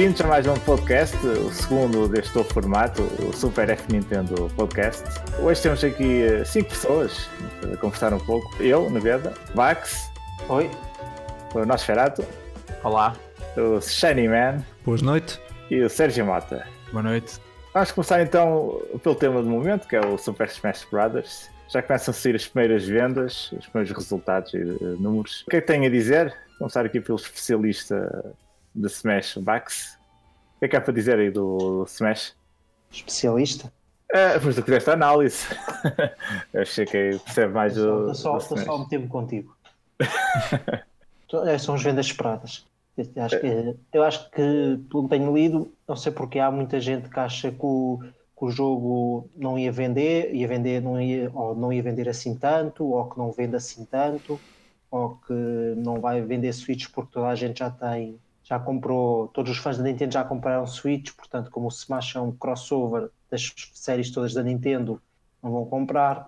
Bem-vindos a mais um podcast, o segundo deste novo formato, o Super F Nintendo Podcast. Hoje temos aqui eh, cinco pessoas para conversar um pouco. Eu, Neveda, Vax, Oi. o Nosferatu, Olá, o Shiny Man Boas noite. e o Sérgio Mota. boa noite. Vamos começar então pelo tema do momento, que é o Super Smash Brothers. Já começam a sair as primeiras vendas, os primeiros resultados e eh, números. O que é que tem a dizer? Começar aqui pelo especialista de Smash, Vax. O que é que há para dizer aí do Smash? Especialista? É, depois tu fizeste a análise. Eu achei que percebe mais do. Estou só, do só Smash. meter-me contigo. É, São as vendas esperadas. Eu acho, que, eu acho que, pelo que tenho lido, não sei porque há muita gente que acha que o, que o jogo não ia vender, ia vender, não ia, ou não ia vender assim tanto, ou que não vende assim tanto, ou que não vai vender Switch porque toda a gente já tem, já comprou, todos os fãs da Nintendo já compraram Switch, portanto, como o Smash é um crossover das séries todas da Nintendo, não vão comprar.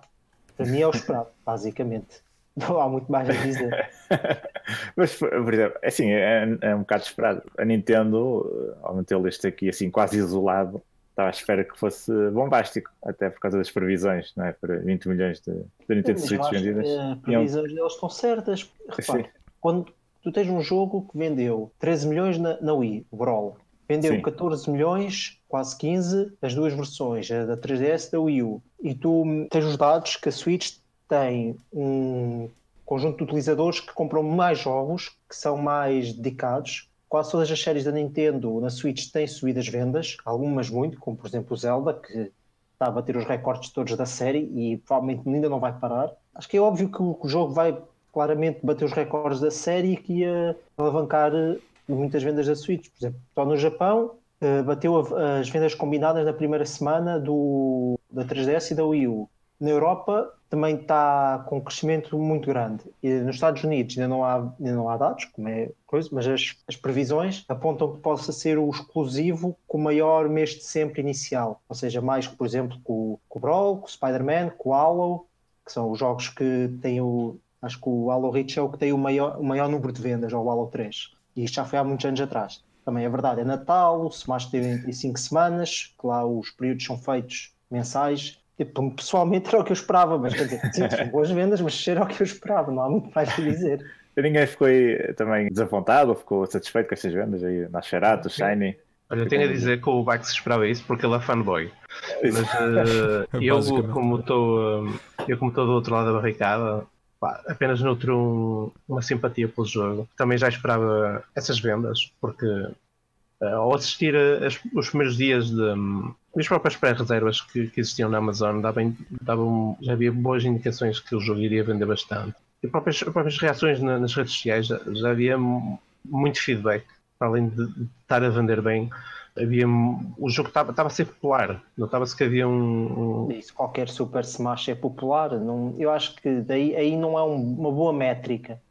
Para mim é o esperado, basicamente. Não há muito mais a dizer. Mas, por exemplo, é assim, é, é um bocado esperado. A Nintendo, eh, ao metê-lo este aqui assim, quase isolado, estava à espera que fosse bombástico, até por causa das previsões, não é? Para 20 milhões de, de Nintendo Switch vendidas. As previsões deles estão certas. Repare, quando tu tens um jogo que vendeu 13 milhões na, na Wii, o Brawl, vendeu Sim. 14 milhões, quase 15, as duas versões, a da 3DS e da Wii U. E tu hum, tens os dados que a Switch tem um conjunto de utilizadores que compram mais jogos, que são mais dedicados. Quase todas as séries da Nintendo na Switch têm subido as vendas, algumas muito, como por exemplo o Zelda, que está a bater os recordes todos da série e provavelmente ainda não vai parar. Acho que é óbvio que o, que o jogo vai claramente bater os recordes da série e que ia alavancar eh, muitas vendas da Switch. Por exemplo, só no Japão eh, bateu as vendas combinadas na primeira semana do, da 3DS e da Wii U. Na Europa também está com um crescimento muito grande. E nos Estados Unidos ainda não há, ainda não há dados, como é coisa, mas as, as previsões apontam que possa ser o exclusivo com o maior mês de sempre inicial. Ou seja, mais, por exemplo, com, com o Brawl, com o Spider-Man, com o Halo, que são os jogos que têm o. Acho que o Halo Reach é o que tem o maior, o maior número de vendas, ou o Halo 3. E isto já foi há muitos anos atrás. Também é verdade, é Natal, o Smash teve em 5 semanas, que lá os períodos são feitos mensais. Tipo, pessoalmente era o que eu esperava, mas quer dizer, sim, são boas vendas, mas era o que eu esperava, não há muito mais a dizer. Ninguém ficou aí também desapontado ou ficou satisfeito com estas vendas aí? Nosferatu, Shiny. Olha, eu tenho a dizer que o Bax esperava isso porque ele é fanboy. Mas eh, eu, como estou eh, eu como estou do outro lado da barricada, pá, apenas nutro um- uma simpatia pelo jogo. Também já esperava essas vendas, porque eh, ao assistir a- as- os primeiros dias de as próprias pré-reservas que, que existiam na Amazon, davam, davam, já havia boas indicações que o jogo iria vender bastante. E próprias, as próprias reações na- nas redes sociais já, já havia mu- muito feedback, para além de, de estar a vender bem. Havia, o jogo estava estava a ser popular, notava-se que havia um, um- Isso, qualquer Super Smash é popular. Não, eu acho que daí aí não é um- uma boa métrica.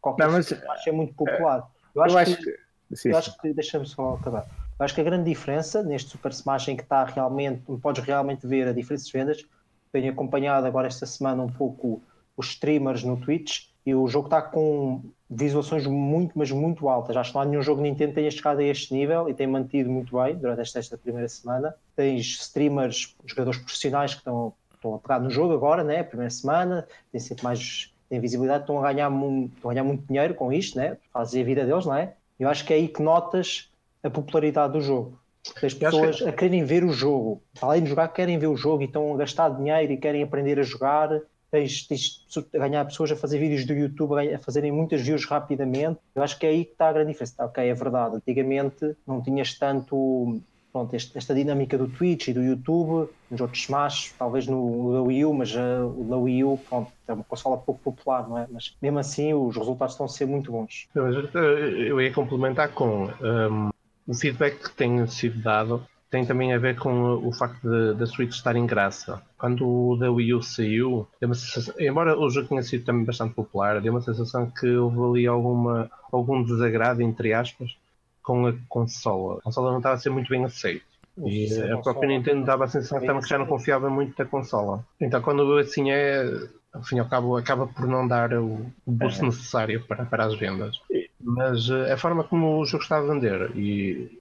Qualquer Não, mas, Super Smash é muito popular. Eu Eu acho, acho que, que. Sim, eu acho que deixa-me só acabar. Eu acho que a grande diferença neste Super Smash em que está realmente, podes realmente ver a diferença de vendas. Tenho acompanhado agora esta semana um pouco os streamers no Twitch e o jogo está com visualizações muito, mas muito altas. Acho que não há nenhum jogo Nintendo tenha chegado a este nível e tem mantido muito bem durante esta, esta primeira semana. Tens streamers, jogadores profissionais que estão, estão a pegar no jogo agora, né? Primeira semana, tem sempre mais tem visibilidade, estão a ganhar muito, estão a ganhar muito dinheiro com isto, né? Fazem a vida deles, não é? Eu acho que é aí que notas a popularidade do jogo. As pessoas que- a querem ver o jogo, além de jogar, querem ver o jogo e estão a gastar dinheiro e querem aprender a jogar. Tens, tens a ganhar pessoas a fazer vídeos do YouTube, a fazerem muitas views rapidamente. Eu acho que é aí que está a grande diferença. Tá, ok, é verdade. Antigamente não tinhas tanto pronto, este- esta dinâmica do Twitch e do YouTube, nos outros Smash, talvez no, da Wii U, mas uh, o da Wii U pronto, é uma consola pouco popular, não é? Mas mesmo assim os resultados estão a ser muito bons. Eh, Eu ia complementar com hum, o feedback que tem sido dado tem também a ver com o facto da Switch estar em graça. Quando o da Wii U saiu, sensação- embora o jogo tenha sido também bastante popular, deu uma sensação que houve ali alguma, algum desagrado, entre aspas, com a consola. A consola não estava a ser muito bem aceita. E é a própria. Nintendo dava a sensação que também que já não confiava muito da consola. Então quando assim é, ao fim e ao cabo, acaba por não dar o o boost É. necessário para, para as vendas. Mas eh, a forma como o jogo está a vender e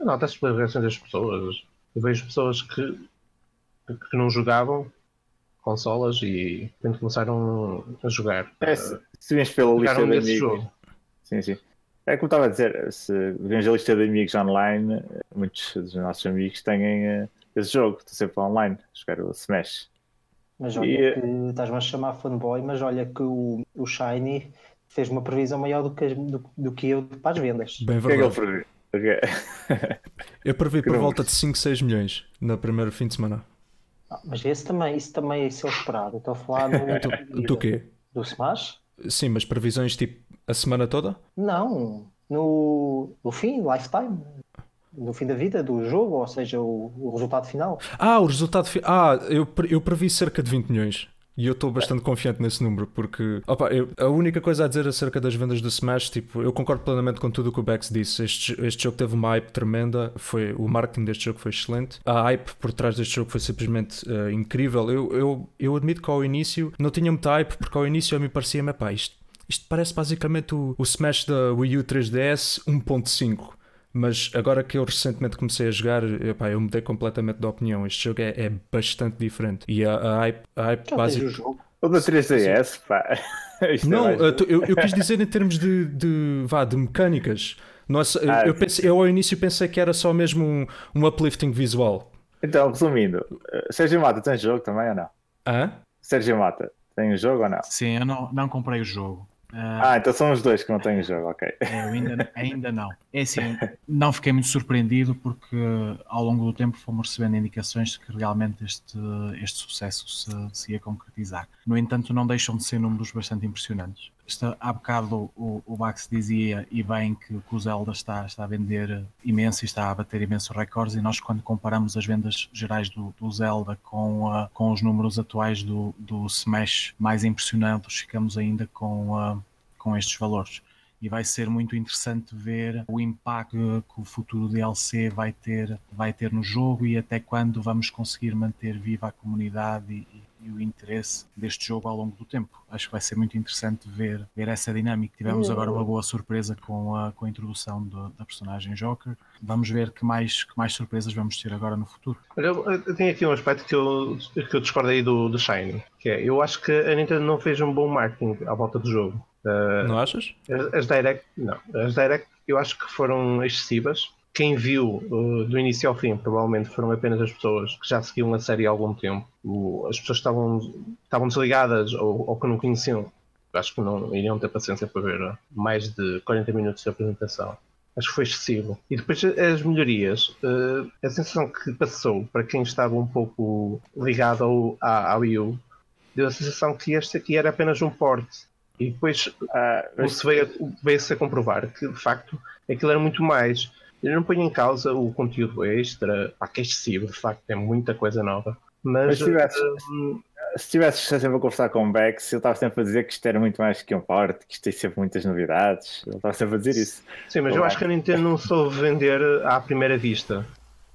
Não, até pela reação das pessoas. Eu vejo pessoas que, que não jogavam consolas e quando começaram a jogar. É, se, se vens pela lista de amigos. Jogo. Sim, sim. É como estava a dizer, se vens a lista de amigos online, muitos dos nossos amigos têm uh, esse jogo, estou sempre online, jogar o Smash. Mas olha e, que estás-me a chamar fanboy, mas olha que o, o Shiny fez uma previsão maior do que, do, do que eu para as vendas. Bem verdade. O que é que ele Okay. eu previ por volta de 5, 6 milhões no primeiro fim de semana. Ah, mas esse também, isso também é ser esperado. Estou a falar do. do quê? Do Smash? Sim, mas previsões tipo a semana toda? Não, no, no fim, lifetime. No fim da vida do jogo, ou seja, o, o resultado final. Ah, o resultado final. Ah, eu, eu previ cerca de 20 milhões. E eu estou bastante confiante nesse número, porque opa, eu, a única coisa a dizer acerca das vendas do Smash, tipo, eu concordo plenamente com tudo o que o Bex disse. Este, este jogo teve uma hype tremenda, foi, o marketing deste jogo foi excelente. A hype por trás deste jogo foi simplesmente uh, incrível. Eu, eu, eu admito que ao início não tinha muita hype, porque ao início eu me parecia, pá, isto, isto parece basicamente o, o Smash da Wii U 3DS 1.5 mas agora que eu recentemente comecei a jogar, epá, eu mudei completamente de opinião. Este jogo é, é bastante diferente. E a, a hype, a hype básica. O da 3DS, pá. não, é eu, eu, quis dizer em termos de, de, vá, de mecânicas. Nossa, ah, eu, pensei, eu ao início pensei que era só mesmo um, um uplifting visual. Então, resumindo, eh, Sérgio Mata tem jogo também ou não? Hã? Sérgio Mata, tem um jogo ou não? Sim, eu não, não comprei o jogo. Uh, ah, então são os dois que não têm jogo, ok. É, eu ainda, ainda não. É assim, não fiquei muito surpreendido porque ao longo do tempo fomos recebendo indicações de que realmente este, este sucesso se, se ia concretizar. No entanto, não deixam de ser números bastante impressionantes. Esta, há bocado o, o Bax dizia, e bem, que, que o Zelda está, está a vender imenso e está a bater imensos recordes, e nós, quando comparamos as vendas gerais do, do Zelda com, uh, com os números atuais do, do Smash mais impressionantes, ficamos ainda com, uh, com estes valores e vai ser muito interessante ver o impacto que o futuro DLC vai ter, vai ter no jogo e até quando vamos conseguir manter viva a comunidade e, e o interesse deste jogo ao longo do tempo. Acho que vai ser muito interessante ver, ver essa dinâmica. Tivemos agora uma boa surpresa com a, com a introdução do, da personagem Joker. Vamos ver que mais, que mais surpresas vamos ter agora no futuro. Eu, eu tenho aqui um aspecto que eu, que eu discordei do, do Shine, que é, eu acho que a Nintendo não fez um bom marketing à volta do jogo. Uh, não achas? As, as, Direct, não. As Direct eu acho que foram excessivas. Quem viu uh, do início ao fim provavelmente foram apenas as pessoas que já seguiam a série há algum tempo. O, as pessoas que estavam, estavam desligadas ou, ou que não conheciam, acho que não iriam ter paciência para ver mais de 40 minutos de apresentação. Acho que foi excessivo. E depois as melhorias, uh, a sensação que passou para quem estava um pouco ligado ao, à, à Wii U, deu a sensação que este aqui era apenas um porte e depois uh, se veio, veio-se a comprovar que, de facto, aquilo era muito mais. Eu não ponho em causa o conteúdo extra, pá, que é excessivo, de facto, é muita coisa nova. Mas, mas se tivesses, uh, se tivesses sempre a conversar com o Bex, ele estava sempre a dizer que isto era muito mais que um porte, que isto tem sempre muitas novidades. Ele estava sempre a dizer isso. Sim, mas eu acho que a Nintendo não soube vender à primeira vista.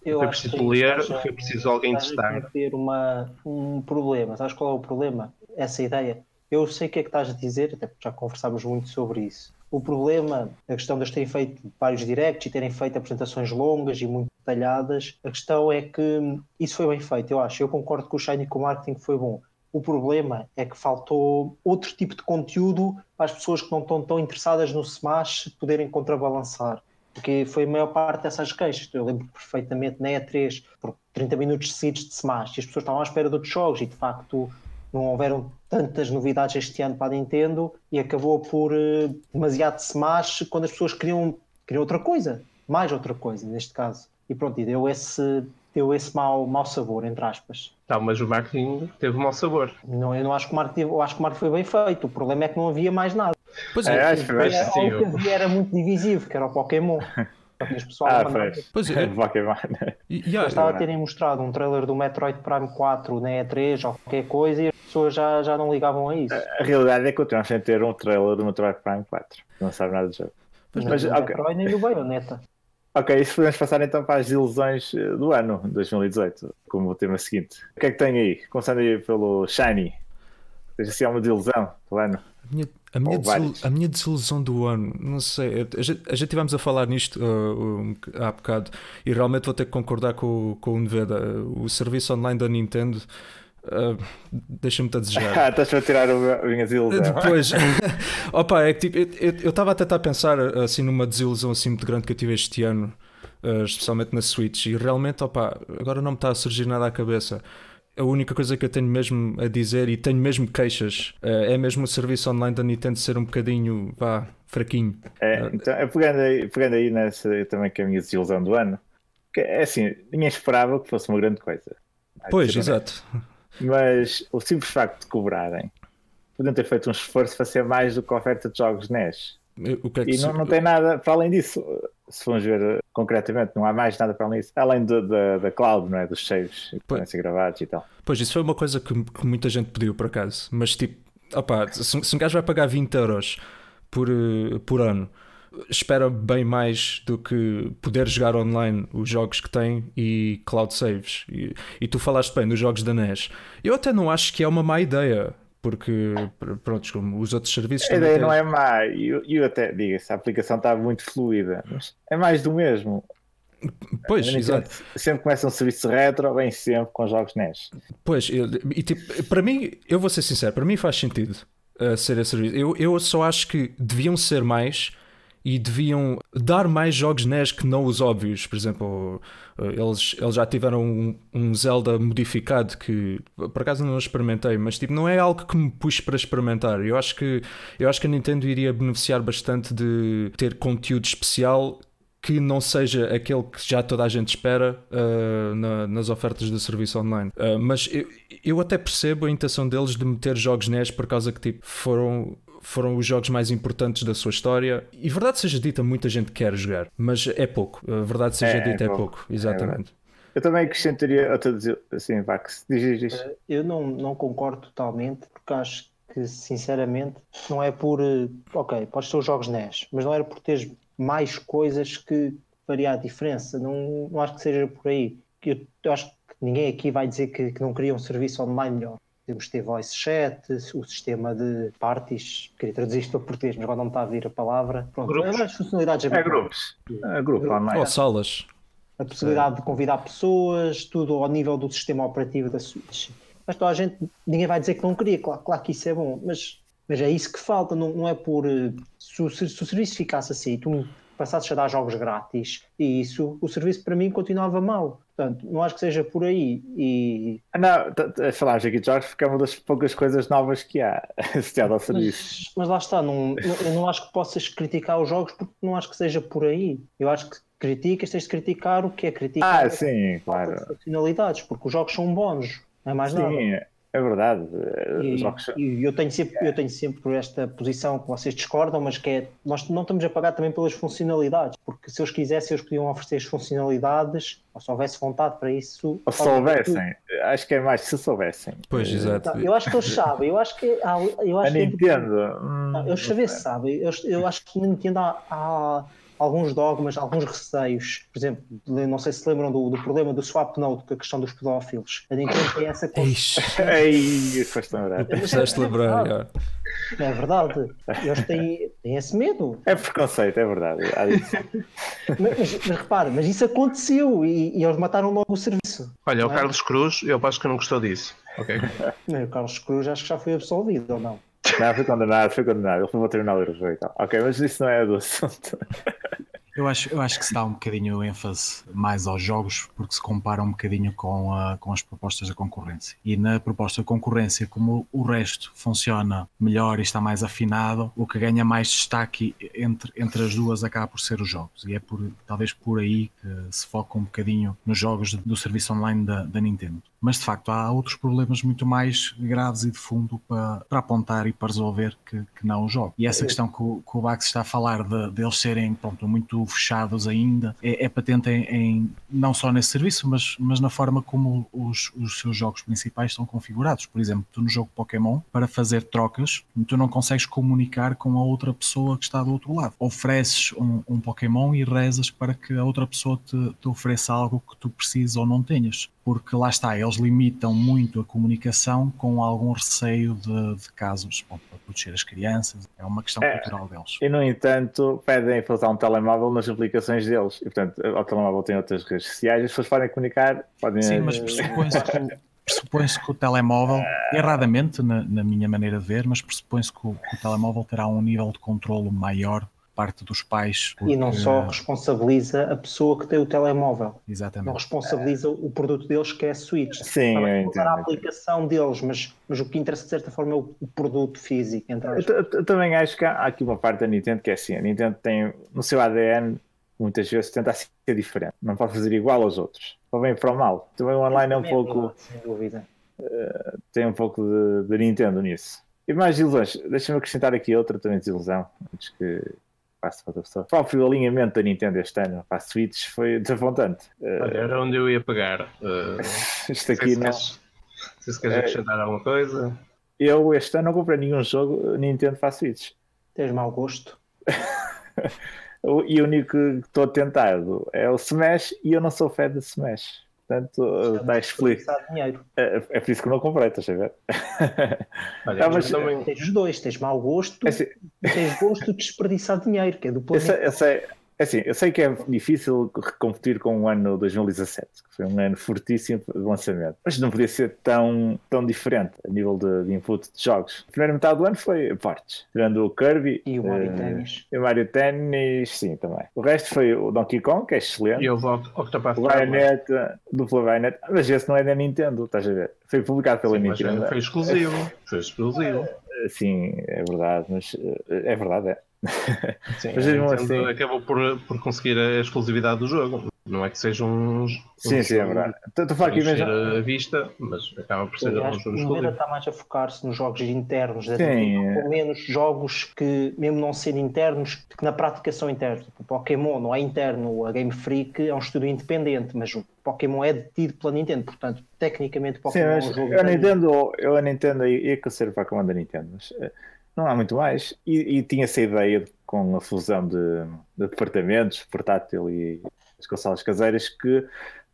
Eu foi preciso ler, foi preciso alguém testar. ter uma, um problema. Sabes qual é o problema? Essa ideia eu sei o que é que estás a dizer, até porque já conversámos muito sobre isso. O problema, a questão de eles terem feito vários directs e terem feito apresentações longas e muito detalhadas, a questão é que isso foi bem feito, eu acho. Eu concordo que o Shiny com o marketing foi bom. O problema é que faltou outro tipo de conteúdo para as pessoas que não estão tão interessadas no Smash poderem contrabalançar. Porque foi a maior parte dessas queixas. Eu lembro perfeitamente na E3, por 30 minutos seguidos de Smash, e as pessoas estavam à espera de outros jogos e de facto não houveram tantas novidades este ano para a Nintendo e acabou por uh, demasiado Smash quando as pessoas queriam, queriam outra coisa, mais outra coisa neste caso. E pronto, e deu esse, deu esse mau, mau sabor, entre aspas. Não, mas o marketing teve mau sabor. Não, eu não acho que o marketing, eu acho que o marketing foi bem feito. O problema é que não havia mais nada. Pois é, é acho que era, o que havia era muito divisivo, que era o Pokémon. pessoal ah, pois. pois é. Pokémon. Estava a terem mostrado um trailer do Metroid Prime 4 na E3 ou qualquer coisa e pessoas já, já não ligavam a isso. A, realidade é que continuamos sem ter um trailer do Metroid Prime 4. Não sabe nada do jogo. Mas, mas, okay. Metroid nem o Bayonetta. Ok, isso podemos passar então para as ilusões eh, do ano 2018, como o tema seguinte. O que é que tem aí? Começando aí pelo Shiny. Tens assim uma desilusão do ano? A minha, A minha, desil- a minha desilusão do ano, não sei. A gente, a gente tivemos a falar nisto uh, um, há bocado e realmente vou ter que concordar com, com o Neveda. O serviço online da Nintendo uh, deixa-me a desejar. Ah, estás a tirar a minha desilusão. Depois, opa, é que tipo, eu estava a tentar pensar assim numa desilusão assim muito grande que eu tive este ano, uh, especialmente na Switch, e realmente, opa, agora não me está a surgir nada à cabeça. A única coisa que eu tenho mesmo a dizer e tenho mesmo queixas uh, é mesmo o serviço online da Nintendo ser um bocadinho, vá, fraquinho. É, então, é pegando, aí, pegando aí nessa também que é a minha desilusão do ano, que é assim, ninguém esperava que fosse uma grande coisa. Pois, ser honesto. Mas o simples facto de cobrarem, podiam ter feito um esforço para ser mais do que a oferta de jogos NES. Que é que E se- não, não tem nada para além disso. Se formos ver uh, concretamente, não há mais nada para além disso. Além do- da, da cloud, não é? Dos saves que podem ser gravados e tal. Pois, isso foi uma coisa que, que muita gente pediu por acaso. Mas tipo, opá, se, se um gajo vai pagar 20 euros por, eh, por ano, espera bem mais do que poder jogar online os jogos que tem e cloud saves. E, e tu falaste bem dos jogos da NES. Eu até não acho que é uma má ideia. Porque, pr- pronto, como os outros serviços A ideia não é má. E eu, eu até digo-se, a aplicação está muito fluida. Mas é mais do mesmo. Pois, exato. Sempre começa um serviço retro, bem sempre com jogos NES. Pois, eu- e tipo, para mim, eu vou ser sincero, para mim faz sentido uh, ser esse serviço. Eu, eu só acho que deviam ser mais e deviam dar mais jogos NES que não os óbvios. Por exemplo, uh, eles, eles já tiveram um, um Zelda modificado que por acaso não experimentei, mas tipo, não é algo que me puxe para experimentar. Eu acho que, eu acho que a Nintendo iria beneficiar bastante de ter conteúdo especial que não seja aquele que já toda a gente espera uh, na- nas ofertas do serviço online. Uh, mas eu, eu até percebo a intenção deles de meter jogos NES por causa que tipo, foram, foram os jogos mais importantes da sua história. E verdade seja dita, muita gente quer jogar, mas é pouco. A verdade seja É, é dita, é pouco. pouco. Exatamente. Eu também acrescentaria outra assim, Vax. Diz, diz, diz. Eu não, não concordo totalmente, porque acho que, sinceramente, não é por. eh, Ok, podes ter os jogos NES, mas não era por teres mais coisas que faria a diferença. Não, não acho que seja por aí. Eu, eu acho que ninguém aqui vai dizer que, que não queria um serviço online melhor. Temos ter voice chat, o sistema de parties, queria traduzir isto para português, mas agora não me está a vir a palavra. Pronto, Grupos. as funcionalidades É habituais. grupos. É grupo online. Ou salas. a possibilidade de convidar pessoas, tudo ao nível do sistema operativo da Switch. Mas toda a gente, ninguém vai dizer que não queria, claro, claro que isso é bom, mas, mas é isso que falta, não, não é por. eh, Se o, se o serviço ficasse assim, tu passasses a dar jogos grátis e isso, o serviço para mim continuava mal. Portanto, não acho que seja por aí. E, Ah, Não, falámos aqui de jogos porque é uma das poucas coisas novas que há associado ao serviço. mas, mas lá está, não, não- eu não acho que possas criticar os jogos porque não acho que seja por aí. Eu acho que criticas, tens de criticar o que é criticar. Ah, sim, claro. Finalidades, porque os jogos são bons, não é mais nada. É verdade. E, e eu tenho sempre eu tenho sempre esta posição que vocês discordam, mas que é nós não estamos a pagar também pelas funcionalidades, porque se eles quisessem eles podiam oferecer as funcionalidades, ou se houvesse vontade para isso. Ou se soubessem, acho que é mais se soubessem. Pois, Eh, exato. Eu acho que eles sabem, eu acho que eu A acho que Nintendo. hum, não, eles saber sabem, eu, eu acho que na Nintendo há, há alguns dogmas, alguns receios, por exemplo, não sei se lembram do, do problema do swap note, com a questão dos pedófilos. A Nintendo tem essa Ixi, Ei, foste lembrar. fizeste lembrar. É verdade. Eles têm, têm esse medo. É preconceito, é verdade. Mas, mas, mas repara, mas isso aconteceu e, e eles mataram logo o serviço. Olha, o é? Carlos Cruz, eu acho que não gostou disso. Ok. O Carlos Cruz acho que já foi absolvido, ou não? Não, foi condenado, foi condenado. Ele foi para o tribunal europeu e tal. Ok, mas isso não é do assunto. Eu acho, eu acho que se dá um bocadinho ênfase mais aos jogos, porque se compara um bocadinho com, a, com as propostas da concorrência. E na proposta da concorrência, como o resto funciona melhor e está mais afinado, o que ganha mais destaque entre, entre as duas acaba por ser os jogos. E é por, talvez por aí que se foca um bocadinho nos jogos do serviço online da, da Nintendo. Mas de facto há outros problemas muito mais graves e de fundo para, para apontar e para resolver que, que não o jogo. E essa questão que o, que o Bax está a falar de, de eles serem pronto, muito fechados ainda é, é patente em, em- não só nesse serviço, mas, mas na forma como os, os seus jogos principais são configurados. Por exemplo, tu no jogo Pokémon, para fazer trocas, tu não consegues comunicar com a outra pessoa que está do outro lado. Ofereces um, um Pokémon e rezas para que a outra pessoa te, te ofereça algo que tu precisas ou não tenhas porque lá está, eles limitam muito a comunicação com algum receio de, de casos. Bom, proteger as crianças, é uma questão É. cultural deles. E, no entanto, pedem para usar um telemóvel nas aplicações deles. E, portanto, o telemóvel tem outras redes sociais, as pessoas podem comunicar, podem... Sim, mas pressupõe-se que, o- pressupõe-se que o telemóvel, erradamente na, na minha maneira de ver, mas pressupõe-se que, o, que o telemóvel terá um nível de controlo maior parte dos pais. E não porque- só responsabiliza a pessoa que tem o telemóvel, não Exatamente. responsabiliza o produto deles que é a Switch. Sim, eu a aplicação deles, mas, mas o que interessa de certa forma é o, o produto físico. Eu, também acho que há aqui uma parte da Nintendo que é assim: a Nintendo tem no seu ADN, muitas vezes, tenta ser diferente, não pode fazer igual aos outros, para bem e para o mal. Também o online é um pouco. Sem dúvida. tem um pouco de, de Nintendo nisso. E mais ilusões, deixa-me acrescentar aqui outra também desilusão, antes que pessoa. O próprio alinhamento da Nintendo este ano para a Switch foi desapontante. Eh, Olha, era onde eu ia pegar. Uh, isto não sei aqui se não. queres- se queres É. acrescentar alguma coisa. Eu este ano não comprei nenhum jogo Nintendo para a Switch. Tens mau gosto. E o único que estou tentado é o Smash e eu não sou fã de Smash. Portanto, está dinheiro. É, é por isso que não comprei, estás a ver? Olha, Ah, mas- eu também, Tens os dois, tens mau gosto É assim, tens gosto de desperdiçar dinheiro, que é Eu duplamente. sei, eu sei- é assim, eu sei que é difícil competir com o ano 2017, que foi um ano fortíssimo de lançamento, mas não podia ser tão, tão diferente a nível de, de input de jogos. A primeira metade do ano foi fortes, tirando o Kirby E o Mario eh, Tennis. e o Mario Tennis, sim, também. O resto foi o Donkey Kong, que é excelente. e o Octopath O Traveler. Dupla Bayonetta, mas esse não é da Nintendo, estás a ver? Foi publicado pela Sim, mas Nintendo. foi exclusivo. Foi exclusivo. Sim, é verdade, mas eh, é verdade, é. Sim, Mas a mesmo Nintendo assim- acabou por, por conseguir a exclusividade do jogo. Não é que seja um. Sim, sim, é verdade. Estou a falar para aqui mesmo. a vista, mas acaba por ser Eu um acho que jogo o Nintendo exclusivo. está mais a focar-se nos jogos internos da Sim, Nintendo, é. com menos jogos que, mesmo não sendo internos, que na prática são internos. O Pokémon não é interno, a Game Freak é um estúdio independente, mas o Pokémon é detido pela Nintendo, portanto, tecnicamente, o Sim, Pokémon mas é um jogo eu da Nintendo, eu a Nintendo ia conhecer para a comanda da Nintendo, mas eh, não há muito mais. E, e tinha essa ideia de- com a fusão de, de departamentos, portátil e as consolas caseiras, que a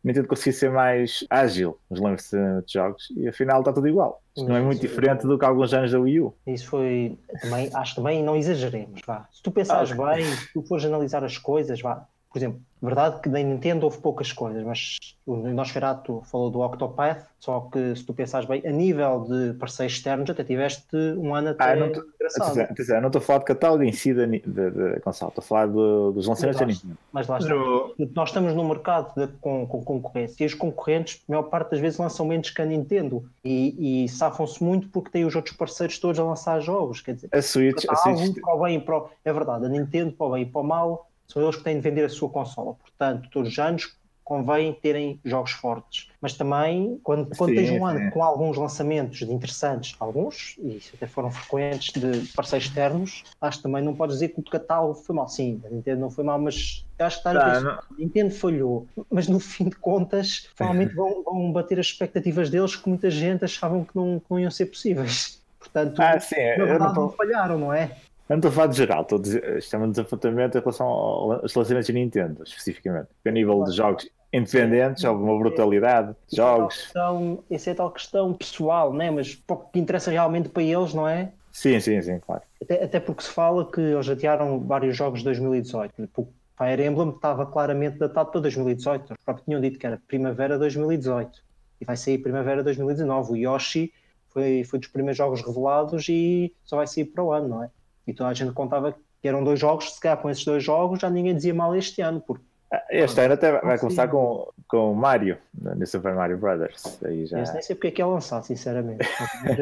Nintendo conseguia ser mais ágil nos lançamentos de jogos e afinal está tudo igual. Isto não é muito diferente do que alguns anos da Wii U. Isso foi também, acho também não exageremos, vá. Se tu pensares Ah, bem, se tu fores analisar as coisas, vá. Por exemplo, verdade que na Nintendo houve poucas coisas, mas o Nosferatu falou do Octopath, só que se tu pensares bem, a nível de parceiros externos até tiveste um ano até Ah, não tô- engraçado. Atenção, eu não estou a falar de catálogo em si da, da, da consola, estou a falar do- dos lançamentos da Mas Nintendo. Mas lá está. eu- Nós estamos num mercado de- com, com concorrência e os concorrentes, a maior parte das vezes, lançam menos que a Nintendo e, e safam-se muito porque têm os outros parceiros todos a lançar jogos. Quer dizer, A Switch, a Switch para o bem e para o... É verdade, a Nintendo para o bem e para o mal são eles que têm de vender a sua consola. Portanto, todos os anos convém terem jogos fortes. Mas também, quando, quando Sim, tens um sim. ano com alguns lançamentos de interessantes, alguns, e isso até foram frequentes de parceiros externos, acho que também não podes dizer que o catálogo foi mal. Sim, a Nintendo não foi mal, mas acho que está Tá, a não- a Nintendo falhou, mas no fim de contas, provavelmente vão, vão bater as expectativas deles que muita gente achavam que não, que não iam ser possíveis. Portanto, Ah, sim, na eu não verdade, estou. não falharam, não é? Eu não estou a falar de geral, estou a dizer, isto é um desapontamento em relação ao- aos lançamentos da Nintendo, especificamente. Porque a nível de jogos independentes, houve uma brutalidade de Isso é jogos. questão- Essa é tal questão pessoal, né? mas para o que interessa realmente para eles, não é? Sim, sim, sim, claro. Até, até porque se fala que eles adiaram vários jogos de 2018. O Fire Emblem estava claramente datado para 2018. Eles próprios tinham dito que era primavera 2018 e vai sair primavera 2019. O Yoshi foi, foi dos primeiros jogos revelados e só vai sair para o ano, não é? E toda a gente contava que eram dois jogos, se calhar com esses dois jogos já ninguém dizia mal este ano, porque Este ano até vai começar com, com o Mario, no Super Mario Brothers. Aí já, esse nem sei porque é que é lançado, sinceramente.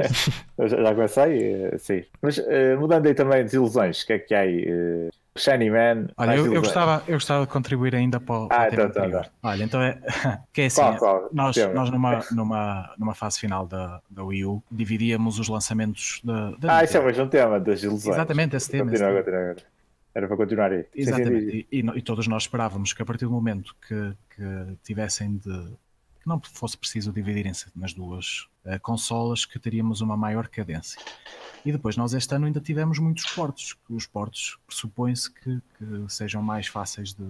já, comecei, eh, sim. Mas eh, mudando aí também de ilusões, o que é que há aí? Eh, Shiny Man. Olha, eu, eu gostava, eu gostava de contribuir ainda para o, Ah, então, então, anterior. Olha, então é que é assim, Qual, qual? nós, nós numa, numa, numa fase final da, da Wii U dividíamos os lançamentos da, da Ah, isso é mais um tema das ilusões. Exatamente, esse tema. esse Continua, tema. continua agora. Era para continuar aí. Exatamente, e, e e todos nós esperávamos que a partir do momento que, que tivessem de que não fosse preciso dividirem-se nas duas eh, consolas, que teríamos uma maior cadência. E depois nós este ano ainda tivemos muitos portos, que os portos pressupõe-se que, que sejam mais fáceis de,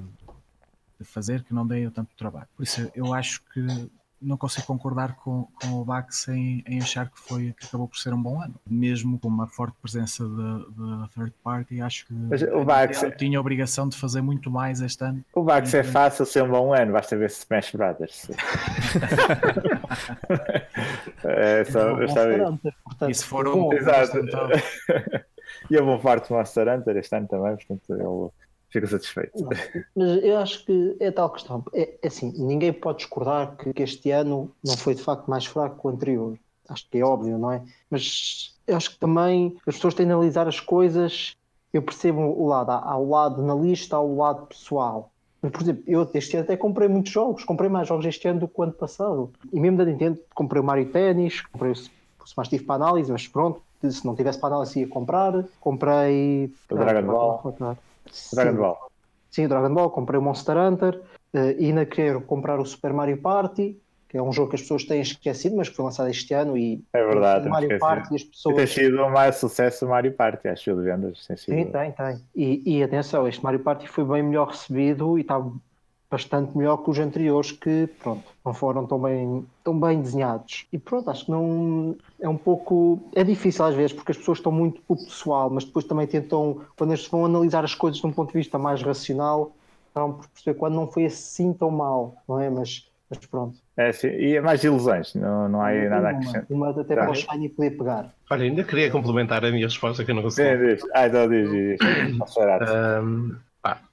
de fazer, que não deem tanto trabalho. Por isso eu acho que não consigo concordar com, com o Bax em, em, achar que foi que acabou por ser um bom ano. Mesmo com uma forte presença da third party, acho que Mas o Bax tinha a obrigação de fazer muito mais este ano. O Bax é fácil ser um bom ano, basta ver Smash Brothers. é só, é portanto, e se for um Exato. Então... e eu vou parte do Monster Hunter este ano também, portanto ele fico satisfeito. Mas eu acho que é tal questão. É, é assim, ninguém pode discordar que, que, este ano não foi de facto mais fraco que o anterior. Acho que é óbvio, não é? Mas eu acho que também as pessoas têm de analisar as coisas. Eu percebo o lado. Há, há o lado na lista, há o lado pessoal. Mas, por exemplo, eu este ano até comprei muitos jogos. Comprei mais jogos este ano do que o ano passado. E mesmo da Nintendo, comprei o Mario Tennis, comprei o Smash tive para análise, mas pronto, se não tivesse para análise ia comprar. Comprei... O Dragon Ball. Dragon Ball. Sim, Dragon Ball, comprei o Monster Hunter uh, e ainda quero comprar o Super Mario Party, que é um jogo que as pessoas têm esquecido, mas que foi lançado este ano e é verdade, o Mario Party as pessoas... tem sido o mais sucesso o Mario Party, acho que de vendas. Tem sido... Sim, tem, tem. E, e atenção, este Mario Party foi bem melhor recebido e está bastante melhor que os anteriores que, pronto, não foram tão bem, tão bem desenhados. E pronto, acho que não é um pouco é difícil às vezes porque as pessoas estão muito o pessoal, mas depois também tentam quando eles vão analisar as coisas de um ponto de vista mais racional, estão por perceber quando não foi assim tão mal, não é? Mas, mas pronto. É, sim. E é mais ilusões, não, não há nada a acrescentar. Uma até tá. para o Shiny poder pegar. Olha, ainda queria complementar a minha resposta que eu não consegui. Sim, diz. Ah, então diz, diz. um,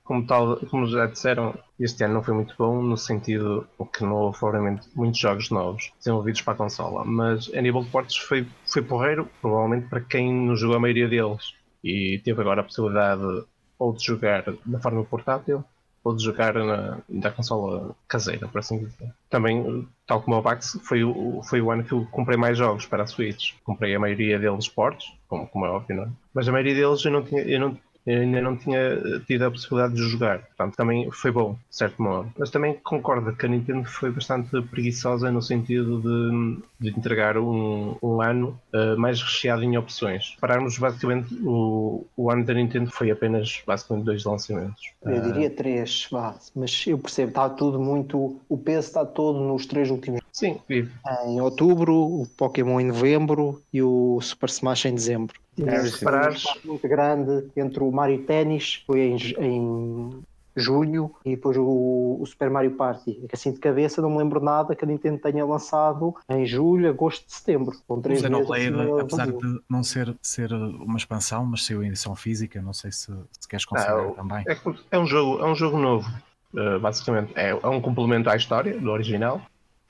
como, tal, como já disseram, este ano não foi muito bom no sentido que não houve provavelmente muitos jogos novos desenvolvidos para a consola, mas a nível de portes foi, foi porreiro, provavelmente para quem não jogou a maioria deles e teve agora a possibilidade ou de jogar da forma portátil ou de jogar na, na consola caseira, por assim dizer. Também, tal como o Vax, foi o, foi o ano que eu comprei mais jogos para a Switch. Comprei a maioria deles portos, como, como é óbvio, não é? Mas a maioria deles eu não tinha, eu não, eu ainda não tinha tido a possibilidade de jogar. Portanto, também foi bom, de certo modo. Mas também concordo que a Nintendo foi bastante preguiçosa no sentido de, de entregar um, um ano uh, mais recheado em opções. Pararmos basicamente, o, o ano da Nintendo foi apenas basicamente dois lançamentos. Eu diria três, mas eu percebo, está tudo muito. O peso está todo nos três últimos. Sim, vive. Em outubro, o Pokémon em novembro e o Super Smash em dezembro. É, um muito grande entre o Mario Tennis, foi em, em junho, e depois o, o, Super Mario Party. É que assim de cabeça não me lembro nada que a Nintendo tenha lançado em julho, agosto, setembro. Com três Xenoblade, apesar de não ser, ser uma expansão, mas saiu em edição física, não sei se, se queres considerar não, também. É, é, um jogo, é um jogo novo, uh, basicamente. É, é, um complemento à história do original,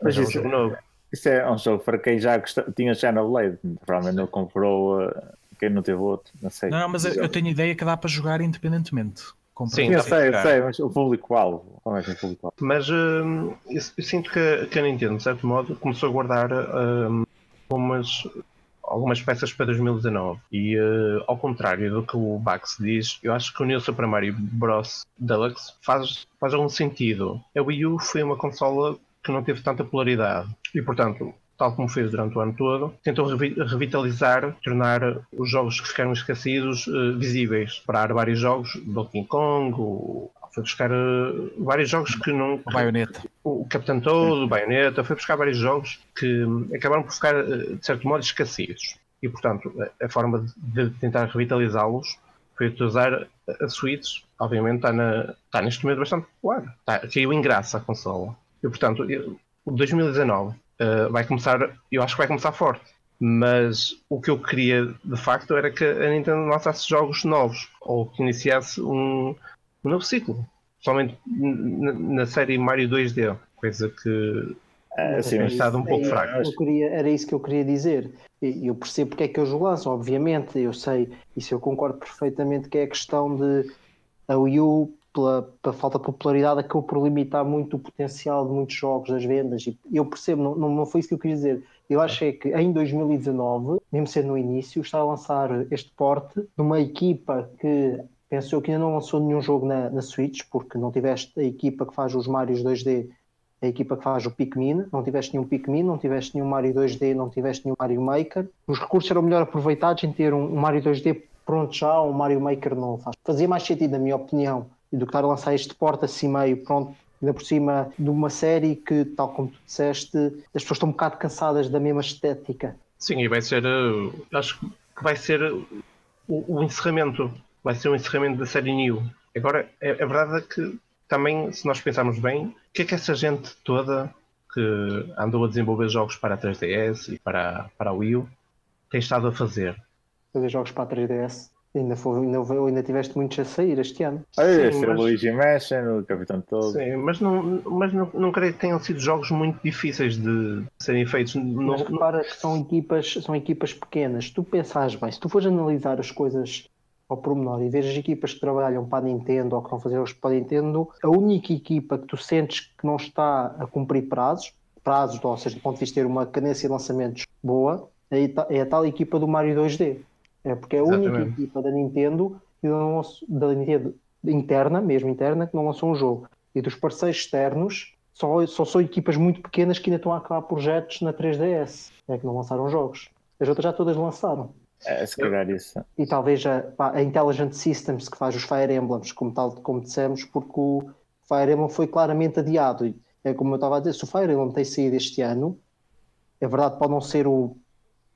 mas, mas é um jogo novo. Isso é um jogo para quem já tinha Xenoblade, provavelmente não comprou... Uh quem não teve outro, não sei. Não, mas eu, eu tenho ideia que dá para jogar independentemente. Sim, eu sei, eu sei, mas o público-alvo, é é o público-alvo? Mas hum, eu, eu, sinto que, que a Nintendo, de certo modo, começou a guardar hum, algumas, algumas peças para 2019 e uh, ao contrário do que o Bax diz, eu acho que o New Super Mario Bros. Deluxe faz, faz algum sentido. A Wii U foi uma consola que não teve tanta polaridade e, portanto, tal como fez durante o ano todo, tentou revitalizar, tornar os jogos que ficaram esquecidos uh, visíveis. Parar vários jogos, Donkey Kong, o, foi buscar uh, vários jogos que não. O Bayonetta. O, o Capitão Todo, o Bayonetta, foi buscar vários jogos que um, acabaram por ficar, uh, de certo modo, esquecidos. E, portanto, a, forma de, tentar revitalizá-los foi utilizar a Switch, obviamente está, na, está neste momento bastante claro. Está, caiu em graça a consola. E, portanto, 2019 uh, vai começar, eu acho que vai começar forte. Mas o que eu queria de facto era que a Nintendo lançasse jogos novos ou que iniciasse um, um novo ciclo, somente na série Mario 2D, coisa que é, sim, tem estado um pouco é, fraco. Queria, era isso que eu queria dizer. Eu percebo porque é que os lançam, obviamente, eu sei, isso eu concordo perfeitamente que é a questão de a Wii U pela, pela, falta de popularidade, acabou por limitar muito o potencial de muitos jogos, das vendas. E eu percebo, não, não, foi isso que eu queria dizer. Eu acho é que em 2019, mesmo sendo no início, está a lançar este porte de uma equipa que pensou que ainda não lançou nenhum jogo na, na Switch, porque não tiveste a equipa que faz os Marios 2D, a equipa que faz o Pikmin, não tiveste nenhum Pikmin, não tiveste nenhum Mario 2D, não tiveste nenhum Mario Maker. Os recursos eram melhor aproveitados em ter um, um Mario 2D pronto já, um Mario Maker faz. Fazia mais sentido, na minha opinião, do que estar a lançar este porte assim meio pronto Ainda por cima de uma série que, tal como tu disseste, as pessoas estão um bocado cansadas da mesma estética. Sim, e vai ser. Uh, acho que vai ser o, o, encerramento. Vai ser o encerramento da série New. Agora, é, é verdade que também, se nós pensarmos bem, o que é que essa gente toda que andou a desenvolver jogos para a 3DS e para, para a Wii U tem estado a fazer? Fazer jogos para a 3DS? Ainda, foi, ainda, ainda tiveste muitos a sair este ano. Olha, sim, mas... o Luigi Mansion, o Capitão Todo. Sim, mas, não, mas não, não creio que tenham sido jogos muito difíceis de serem feitos. Não, mas repara que são equipas, são equipas pequenas. Se tu pensares bem, se tu fores analisar as coisas ao pormenor e ver as equipas que trabalham para a Nintendo ou que vão fazer jogos para a Nintendo, a única equipa que tu sentes que não está a cumprir prazos, prazos, ou seja, do ponto de vista de ter uma cadência de lançamentos boa, é, é a tal equipa do Mario 2D. É porque é a Exatamente. única equipa da Nintendo, da Nintendo interna, mesmo interna, que não lançou um jogo. E dos parceiros externos, só, só são equipas muito pequenas que ainda estão a acabar projetos na 3DS, é que não lançaram jogos. As outras já todas lançaram. É, se calhar isso. E talvez a, a Intelligent Systems que faz os Fire Emblems, como tal como dissemos, porque o Fire Emblem foi claramente adiado. É como eu estava a dizer, se o Fire Emblem tem saído este ano, é verdade, pode não ser o,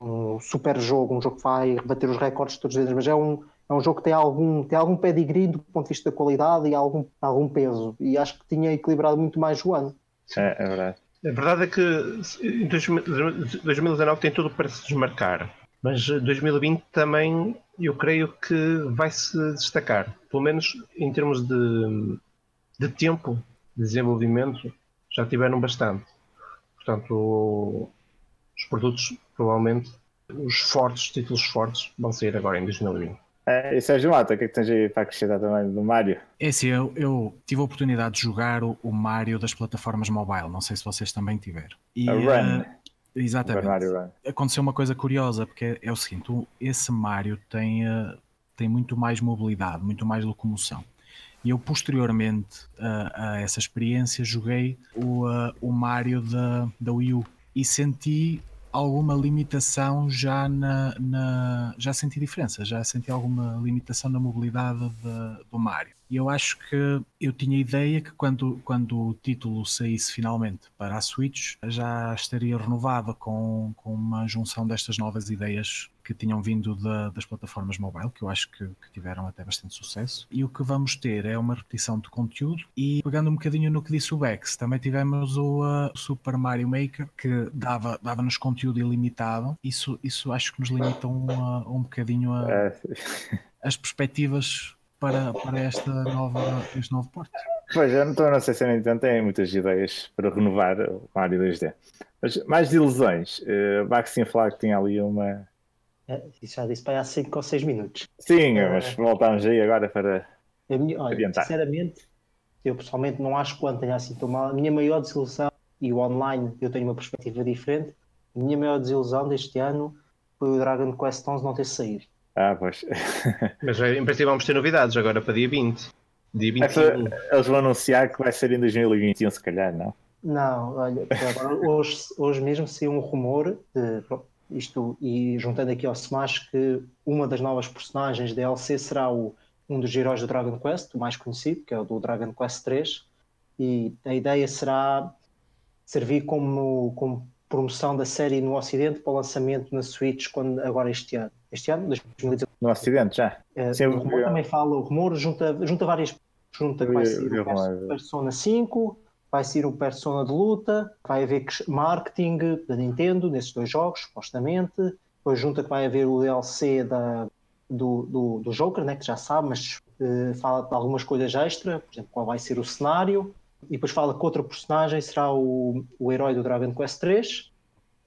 um super jogo, um jogo que vai bater os recordes todos eles, mas é um, é um jogo que tem algum, tem algum pedigree do ponto de vista da qualidade e algum, algum peso. E acho que tinha equilibrado muito mais o ano. É, é verdade. A verdade é que em 2019 tem tudo para se desmarcar. Mas 2020 também eu creio que vai se destacar, pelo menos em termos de, de tempo de desenvolvimento, já tiveram bastante. Portanto, os produtos, provavelmente, os fortes, títulos fortes, vão sair agora em 2020. É, e Sérgio Mata, o que é que tens aí para acrescentar também do Mario? É assim, eu, eu, tive a oportunidade de jogar o, o, Mario das plataformas mobile, não sei se vocês também tiveram. E, a Run. Uh, Exatamente. Aconteceu uma coisa curiosa, porque é o seguinte: esse Mario tem, uh, tem muito mais mobilidade, muito mais locomoção. E eu, posteriormente uh, a essa experiência, joguei o, uh, o Mario da, da Wii U e senti alguma limitação já na, na, já senti diferença, já senti alguma limitação na mobilidade de, do Mario. E eu acho que eu tinha ideia que quando, quando o título saísse finalmente para a Switch já estaria renovado com, com uma junção destas novas ideias que tinham vindo da, das plataformas mobile, que eu acho que, que, tiveram até bastante sucesso. E o que vamos ter é uma repetição de conteúdo. E pegando um bocadinho no que disse o Bex, também tivemos o uh, Super Mario Maker, que dava, dava-nos conteúdo ilimitado. Isso, isso acho que nos limita um, uh, um bocadinho a, é, as perspectivas para, para esta nova, este novo porte. Pois, eu não, estou, não sei se a Nintendo tem muitas ideias para renovar o Mario 2D. Mas mais ilusões. Uh, Max tinha falado que tinha ali uma é, isso já disse para há 5 ou 6 minutos. Sim, uh, mas voltamos aí agora para. A minha, olha, adiantar. sinceramente, eu pessoalmente não acho que o ano tenha assim tão mal. A minha maior desilusão, e o online eu tenho uma perspectiva diferente, a minha maior desilusão deste ano foi o Dragon Quest 11 não ter saído. Ah, pois. mas em princípio vamos ter novidades agora para dia 20. Dia 21. eles vão anunciar que vai ser em 2021, se calhar, não? Não, olha, agora, hoje, hoje mesmo saiu um rumor de, isto, e juntando aqui ao Smash que uma das novas personagens da DLC será o, um dos heróis do Dragon Quest, o mais conhecido, que é o do Dragon Quest 3, e a ideia será servir como, como promoção da série no Ocidente para o lançamento na Switch quando, agora este ano. Este ano, 2019. No Ocidente, já. Uh, Sim, o rumor também fala, o rumor junta, junta várias. Junta que vai ser o Persona 5, vai ser o Persona de luta, vai haver marketing da Nintendo nesses dois jogos, supostamente. Depois junta que vai haver o DLC da, do, do, do Joker, né, que já sabe, mas uh, fala de algumas coisas extra, por exemplo, qual vai ser o cenário. E depois fala que outra personagem será o, o herói do Dragon Quest 3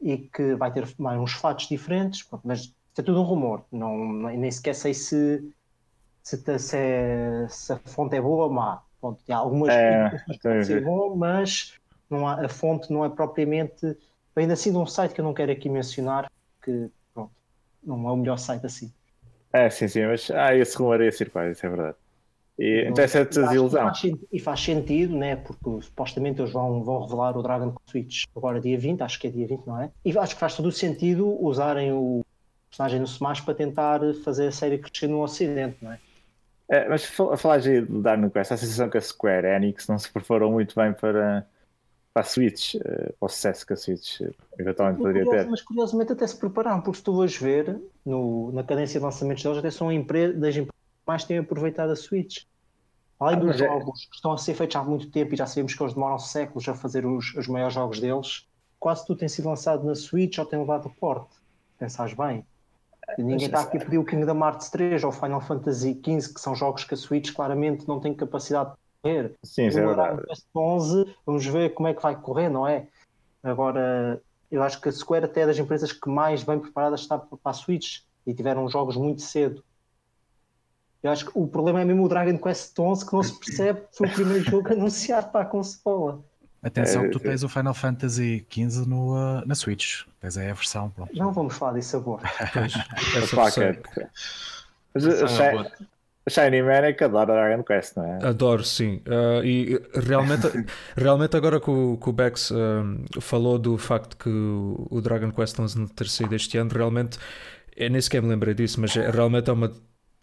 e que vai ter mais uns fatos diferentes, mas isso é tudo um rumor. Não, nem sequer sei se, se, se, é, se a fonte é boa ou má. Pronto, há algumas é, pode ser bom, mas não há, a fonte não é propriamente. Ainda assim, de um site que eu não quero aqui mencionar, que pronto, não é o melhor site assim. É, sim, sim, mas ah, esse rumor ia circular, isso é verdade. E, então, essa é desilusão. E faz sentido, né? Porque supostamente eles vão, vão revelar o Dragon Switch agora dia 20, acho que é dia 20, não é? E acho que faz todo o sentido usarem o personagem no Smash para tentar fazer a série crescer no Ocidente, não é? É, mas a falar de Dragon Quest, a sensação que a Square Enix não se preparou muito bem para, para a Switch, uh, para o sucesso que a Switch uh, eventualmente poderia curioso, ter. Mas curiosamente até se prepararam, porque se tu vais ver no, na cadência de lançamentos deles, até são empre das empresas que mais têm aproveitado a Switch. Além Ah, dos é- jogos que estão a ser feitos há muito tempo e já sabemos que eles demoram séculos a fazer os, os maiores jogos deles, quase tudo tem sido lançado na Switch ou tem levado porte. Pensares bem. Ninguém está aqui a pedir o Kingdom Hearts 3 ou Final Fantasy XV, que são jogos que a Switch claramente não tem capacidade de correr. Sim, isso é verdade. o Quest 11, vamos ver como é que vai correr, não é? Agora, eu acho que a Square até é das empresas que mais bem preparadas está para a Switch e tiveram jogos muito cedo. Eu acho que o problema é mesmo o Dragon Quest 11 que não se percebe que foi o primeiro jogo anunciado para a consola. Atenção É, que tu é. tens o Final Fantasy XV no, uh, na Switch. Tens aí a versão, pronto. Não vamos falar disso agora. Que- Mas a, Shi- a Shiny Man é que adora Dragon Quest, não é? Adoro, sim. Ah, e realmente, realmente agora que o, que o Bex ah, falou do facto que o, Dragon Quest 11 não ter saído este ano, realmente, eu nem sequer me lembrei disso, mas é, realmente é uma,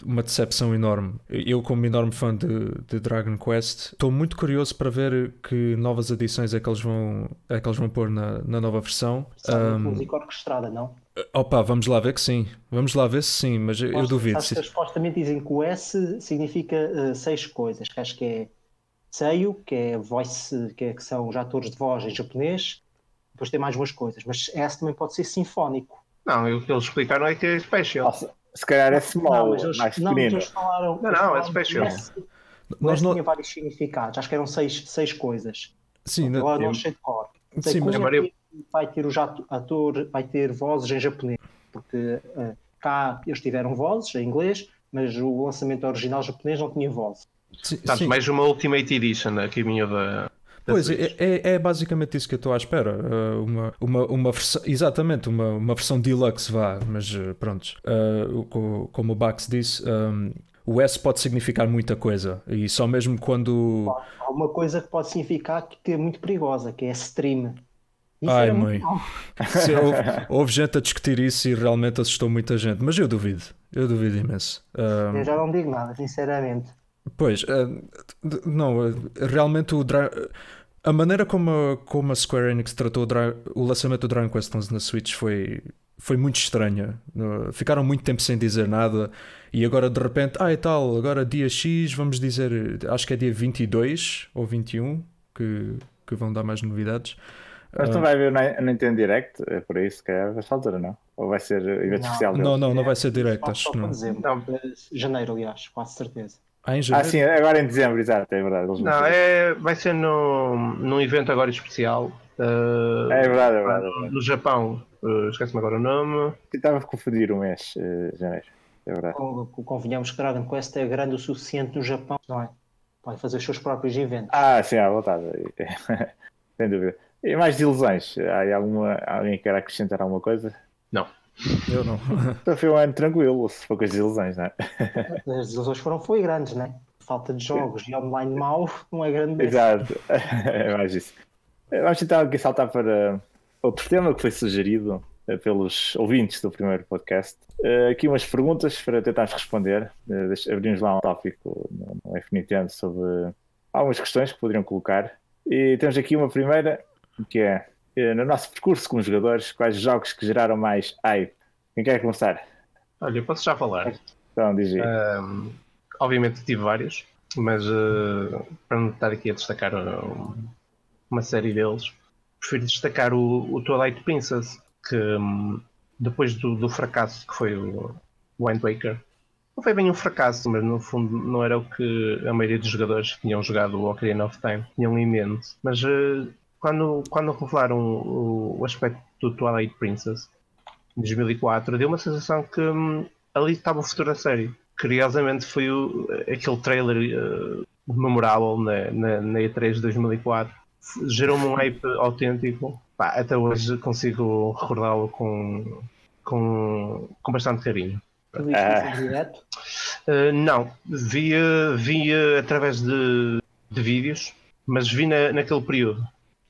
uma decepção enorme. Eu, como enorme fã de, de Dragon Quest, estou muito curioso para ver que novas adições é que eles vão, é que eles vão pôr na, na nova versão. Sabe, Ah, música orquestrada, não? opa, vamos lá ver que sim. Vamos lá ver se sim, mas eu, duvido. sabes que supostamente dizem que o S significa eh, seis coisas, que acho que é Seiyu, que é voice, que, é, que são os atores de voz em japonês, depois tem mais duas coisas, mas S também pode ser sinfónico. Não, o que eles explicaram é que é special. Nossa, se calhar é small, mas eles, mais não, mas pequenino. eles falaram. Não, não, é special. O S, o Nós não- tinha vários significados, acho que eram seis, seis coisas. Sim, na- Agora não eu- sei de cor. Sim, Sei que mas- um Agora eu- vai ter os ato- ator, vai ter vozes em japonês, porque eh, cá eles tiveram vozes em inglês, mas o lançamento original japonês não tinha voz. sim, Portanto, sim. mais uma Ultimate Edition a caminho da. Pois, é, é, é basicamente isso que eu estou à espera. Uh, uma, uma, uma versão, exatamente, uma, uma versão deluxe, vá, mas uh, pronto. Uh, o- co- como o Bax disse, um, o S pode significar muita coisa. E só mesmo quando. Há uma coisa que pode significar que é muito perigosa, que é stream. Isso Ai, mãe. Se houve, houve gente a discutir isso e realmente assustou muita gente. Mas eu duvido. Eu duvido imenso. Um, Eu já não digo nada, sinceramente. Pois, eh, não, eh, realmente o Dra- a maneira como a, como a Square Enix tratou o, Dra- o lançamento do Dragon Quest 11 na Switch foi, foi muito estranha. No- Ficaram muito tempo sem dizer nada e agora de repente, ah e tal, agora dia X, vamos dizer, acho que é dia 22 ou 21 que, que vão dar mais novidades. Mas não vai haver na Nintendo Direct, é por isso, se calhar, nessa altura, não? Ou vai ser evento Não. especial Não, não, não vai ser direct, acho que não. dezembro. Não. Eh, Janeiro, aliás, quase certeza. Ah, em Ah, janeiro? sim, agora em dezembro, exato, é verdade. Não, é, vai ser no, num evento agora especial. uh, É verdade, é verdade. Verdade. No Japão, uh, esquece-me agora o nome. Eu Estava a confundir o mês, eh, janeiro. É verdade. Con- Convenhamos que Dragon Quest é grande o suficiente no Japão, não é? Pode fazer os seus próprios eventos. Ah, sim, à vontade. Sem dúvida. E mais ilusões? Há alguma, alguém que quer acrescentar alguma coisa? Não. Eu não. Então foi um ano tranquilo, se for com as ilusões, não é? As desilusões foram foi grandes, né? Falta de jogos e online mau não é grande mesmo. Exato, é mais isso. Vamos então aqui saltar para outro tema que foi sugerido eh, pelos ouvintes do primeiro podcast. Eh, Aqui umas perguntas para tentarmos responder. Eh, Abrimos lá um tópico no Nintendo sobre algumas questões que poderiam colocar. E temos aqui uma primeira, que é no nosso percurso como jogadores, quais jogos que geraram mais hype? Quem quer começar? Olha, eu posso já falar. Então, diz aí. Um, obviamente tive vários, mas uh, para não estar aqui a destacar uh, uma série deles, prefiro destacar o, o Twilight Princess, que um, depois do, do fracasso que foi o Wind Waker, não foi bem um fracasso, mas no fundo não era o que a maioria dos jogadores que tinham jogado o Ocarina of Time tinham em mente. Mas uh, quando, quando revelaram o, o aspecto do Twilight Princess em 2004, deu uma sensação que hum, ali estava o futuro a sério. Curiosamente foi o, aquele trailer eh, memorável na, na, na E3 de 2004. F- Gerou-me um hype autêntico. Pá, até hoje consigo recordá-lo com, com, com bastante carinho. Tu viste Ah. isso em direto? Uh, não, via, via através de, de vídeos, mas vi na, naquele período.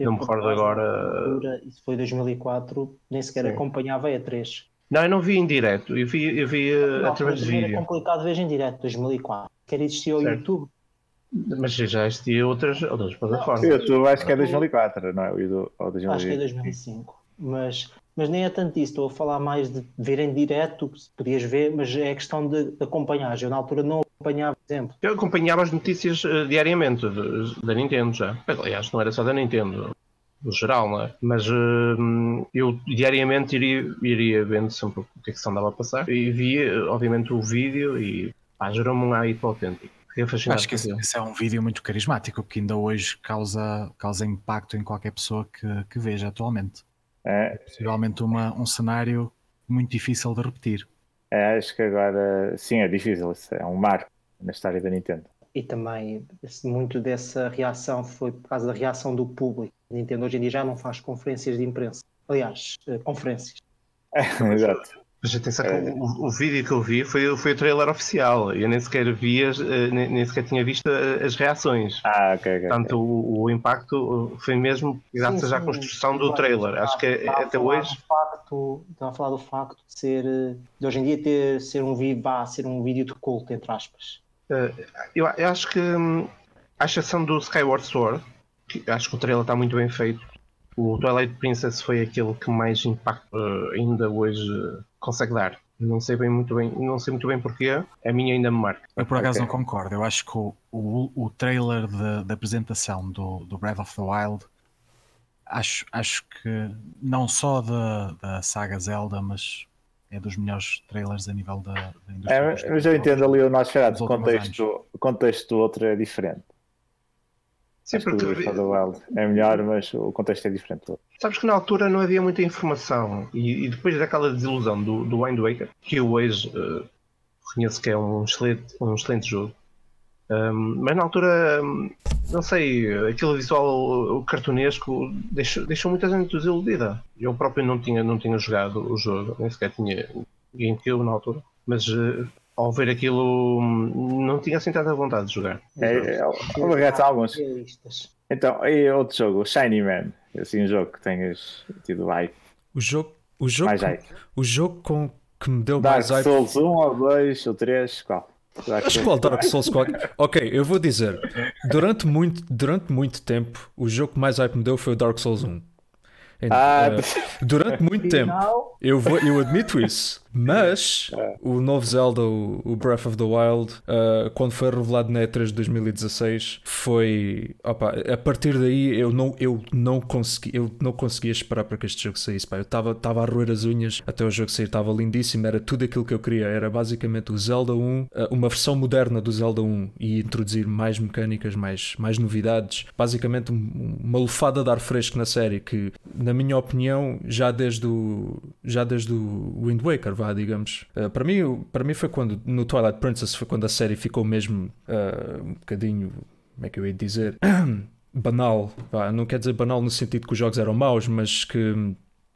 Não me recordo agora. altura, Isso foi 2004, nem sequer Sim. acompanhava a E3. Não, eu não vi em direto, eu vi, eu vi Não, através de era vídeo. complicado ver em direto, 2004. Quer existir ao Certo. YouTube. Mas já existia outras, outras plataformas. Eu tu acho que é 2004, não é? O do, ou Acho que é 2000. 2005. Mas, mas nem é tanto isso. Estou a falar mais de ver em direto, que podias ver, mas é questão de, de acompanhar. Eu na altura não acompanhava, por exemplo. Eu acompanhava as notícias eh, diariamente da Nintendo já. Aliás, não era só da Nintendo, no geral, não é? Mas eh, eu diariamente iria, iria vendo sempre o que é que se andava a passar e via, obviamente, o vídeo e pá, gerou-me um hype autêntico. Acho que esse, esse é um vídeo muito carismático que ainda hoje causa, causa impacto em qualquer pessoa que, que veja atualmente. É, Possivelmente uma, um cenário muito difícil de repetir. é, acho que agora, sim, é difícil. É um marco na história da Nintendo. E também muito dessa reação foi por causa da reação do público. A Nintendo hoje em dia já não faz conferências de imprensa. Aliás, eh, conferências. Exato. Mas atenção que o, o vídeo que eu vi foi, foi o trailer oficial. Eu nem sequer vi, as, eh, nem, nem sequer tinha visto eh, as reações. Ah, ok, ok. Portanto, o, o impacto foi mesmo graças Sim, à sim. construção do Claro, trailer. Acho que é- a até hoje. do Facto, estava a falar do facto de ser, de hoje em dia ter, ser um vídeo, vá, ser um vídeo de culto, entre aspas. Eu, eu acho que, hum, à exceção do Skyward Sword, que acho que o trailer está muito bem feito, o Twilight Princess foi aquele que mais impacto eh, ainda hoje eh, consegue dar. Não sei bem muito bem, não sei muito bem porquê, a minha ainda me marca. Eu por acaso Ok. não concordo. Eu acho que o, o, o trailer da apresentação do, do Breath of the Wild acho, acho que não só da, da saga Zelda, mas é dos melhores trailers a nível da, da indústria. É, mas eu entendo ali o Nosferatu, Nos o contexto, o contexto do outro é diferente. Sim, Acho que o porque é melhor, mas o contexto é diferente. do outro. sabes que na altura não havia muita informação e, e depois daquela desilusão do, do Wind Waker, que eu hoje eh, reconheço que é um excelente, um excelente jogo. Um, mas na altura, não sei, aquele visual cartunesco deixou, deixou muita gente desiludida. Eu próprio não tinha, não tinha jogado o jogo, nem sequer tinha GameCube na altura, mas eh, ao ver aquilo hum, não tinha assim tanta vontade de jogar. É, é, uma reação a alguns. Então, e outro jogo, o Shiny Man. Assim, um jogo que tenhas tido hype, O jogo, o jogo, mais hype. o jogo com que me deu Dark mais hype. Souls 1 ou 2 ou 3, qual? Mas qual Dark Souls 4? Ok, eu vou dizer. Durante muito, durante muito tempo, o jogo que mais hype me deu foi o Dark Souls 1. Então, Ah, eh, durante muito tempo. Eu, vou, eu admito isso. Mas o novo Zelda, o, Breath of the Wild, uh, quando foi revelado na E3 de 2016, foi. Opa, a partir daí eu não, eu, não consegui, eu não conseguia esperar para que este jogo saísse. Pá. Eu estava a roer as unhas até o jogo sair, estava lindíssimo, era tudo aquilo que eu queria. Era basicamente o Zelda 1, uh, uma versão moderna do Zelda 1 e introduzir mais mecânicas, mais, mais novidades. Basicamente, um- uma lufada de ar fresco na série que, na minha opinião, já desde o, já desde o Wind Waker, vá, digamos. Uh, para, mim, para mim foi quando, no Twilight Princess, foi quando a série ficou mesmo uh, um bocadinho, como é que eu ia dizer, banal. Vá, não quer dizer banal no sentido que os jogos eram maus, mas que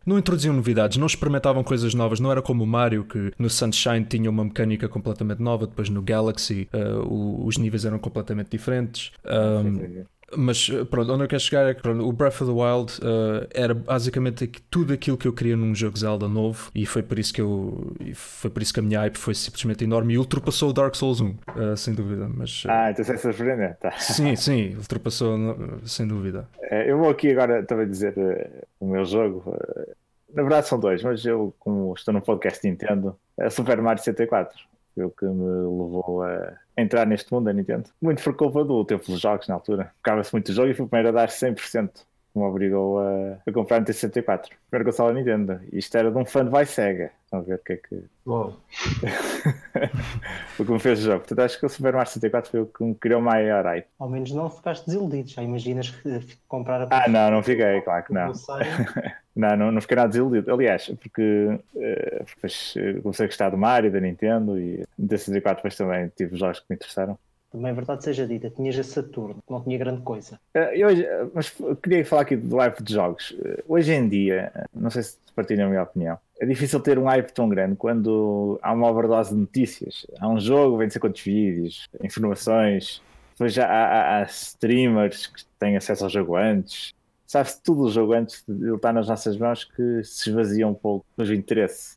não introduziam novidades, não experimentavam coisas novas, não era como o Mario que no Sunshine tinha uma mecânica completamente nova, depois no Galaxy uh, o- os níveis eram completamente diferentes. Um, mas uh, pronto, onde eu quero chegar é que pronto, o Breath of the Wild uh, era basicamente tudo aquilo que eu queria num jogo Zelda novo e foi por isso que eu foi por isso que a minha hype foi simplesmente enorme e ultrapassou o Dark Souls 1, uh, sem dúvida. Mas uh, Ah, então é surpreendente. Tá. sim, sim, ultrapassou sem dúvida. Eh, Eu vou aqui agora também dizer eh, o meu jogo. eh, Na verdade são dois, mas eu, como estou num podcast Nintendo, é Super Mario 64. Foi o que me levou a entrar neste mundo da Nintendo. Muito por culpa do tempo dos jogos na altura. Ficava-se muito jogo e fui o primeiro a dar 100%. que Me obrigou a, a comprar no T64. Primeiro console da Nintendo. Isto era de um fã de vai Sega. Estão a ver o que é que. Uou. o que me fez o jogo. Portanto, acho que o Super Mario 64 foi o que me criou maior hype. ao menos não ficaste desiludido. Já imaginas que comprar a Ah, não, não fiquei, claro que não. Não. Não, não, fiquei nada desiludido. Aliás, porque, eh, porque depois eh, comecei a gostar do Mario, da Nintendo e no T64 depois também tive jogos que me interessaram. Também é verdade seja dita, tinhas a Saturno, não tinha grande coisa. Eh, mas queria falar aqui do hype de jogos. Eh, Hoje em dia, não sei se partilham a minha opinião, é difícil ter um hype tão grande quando há uma overdose de notícias. Há um jogo, vem de ser quantos vídeos, informações, depois há, há- há streamers que têm acesso ao jogo antes. Sabe-se tudo o jogo antes de ele estar nas nossas mãos que se esvazia um pouco do interesse.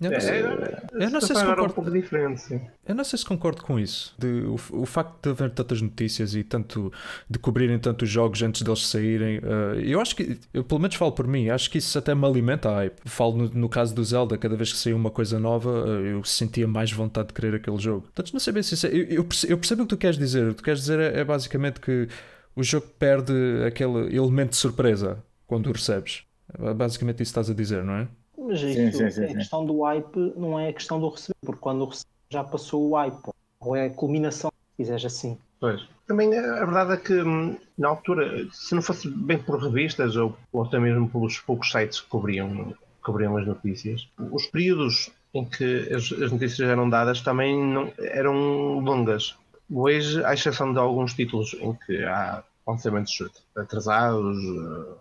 Eu não sei, É, eu não sei se um concordo. sim. Eu não sei se concordo com isso. De, o, o facto de haver tantas notícias e tanto de cobrirem tantos jogos antes deles saírem, eh, eu acho que, eu pelo menos falo por mim, acho que isso até me alimenta a hype. Falo no, no caso do Zelda, cada vez que saiu uma coisa nova, eh, eu sentia mais vontade de querer aquele jogo. Portanto, não sei bem se isso é- eu, eu perce- eu percebo o que tu queres dizer. O que tu queres dizer é, é basicamente que o jogo perde aquele elemento de surpresa quando o recebes. É basicamente isso estás a dizer, não é? Mas Sim, isso, sim, sim, a sim. questão do hype não é a questão do receber, porque quando o receber já passou o hype, ou é a culminação, se quiseres assim. Pois. Também a a verdade é que hum, na altura, se não fosse bem por revistas ou, ou até mesmo pelos poucos sites que cobriam, cobriam as notícias, os períodos em que as, as notícias eram dadas também não, eram longas. Hoje, à exceção de alguns títulos em que há lançamentos atrasados, eh,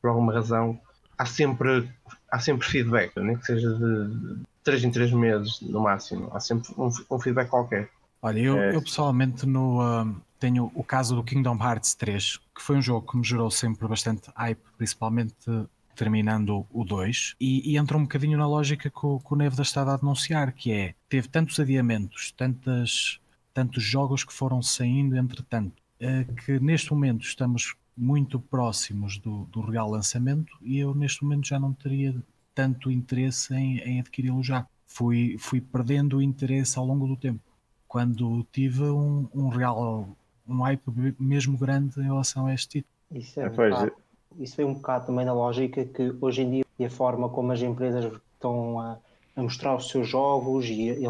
por alguma razão, há sempre, há sempre feedback, nem que seja de 3 em 3 meses no máximo. Há sempre um, um feedback qualquer. Olha, eu, É. eu pessoalmente no, ah, tenho o caso do Kingdom Hearts 3, que foi um jogo que me gerou sempre bastante hype, principalmente terminando o 2, e, e entra um bocadinho na lógica que o, que o Nevda está a denunciar, que é, teve tantos adiamentos, tantas, tantos jogos que foram saindo entretanto, eh, que neste momento estamos muito próximos do, do real lançamento e eu neste momento já não teria tanto interesse em, em adquiri-lo já. Fui, fui perdendo o interesse ao longo do tempo quando tive um, um real um hype mesmo grande em relação a este título. Isso, é um Pois, bocado- isso vem um bocado também na lógica que hoje em dia e a forma como as empresas estão a, a mostrar os seus jogos e, e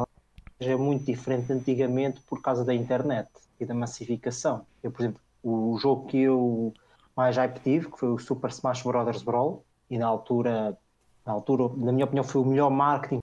é muito diferente de antigamente por causa da internet e da massificação. Eu, por exemplo, o jogo que eu mais hype tive, que foi o Super Smash Bros. Brawl, e na altura, na altura, na minha opinião, foi o melhor marketing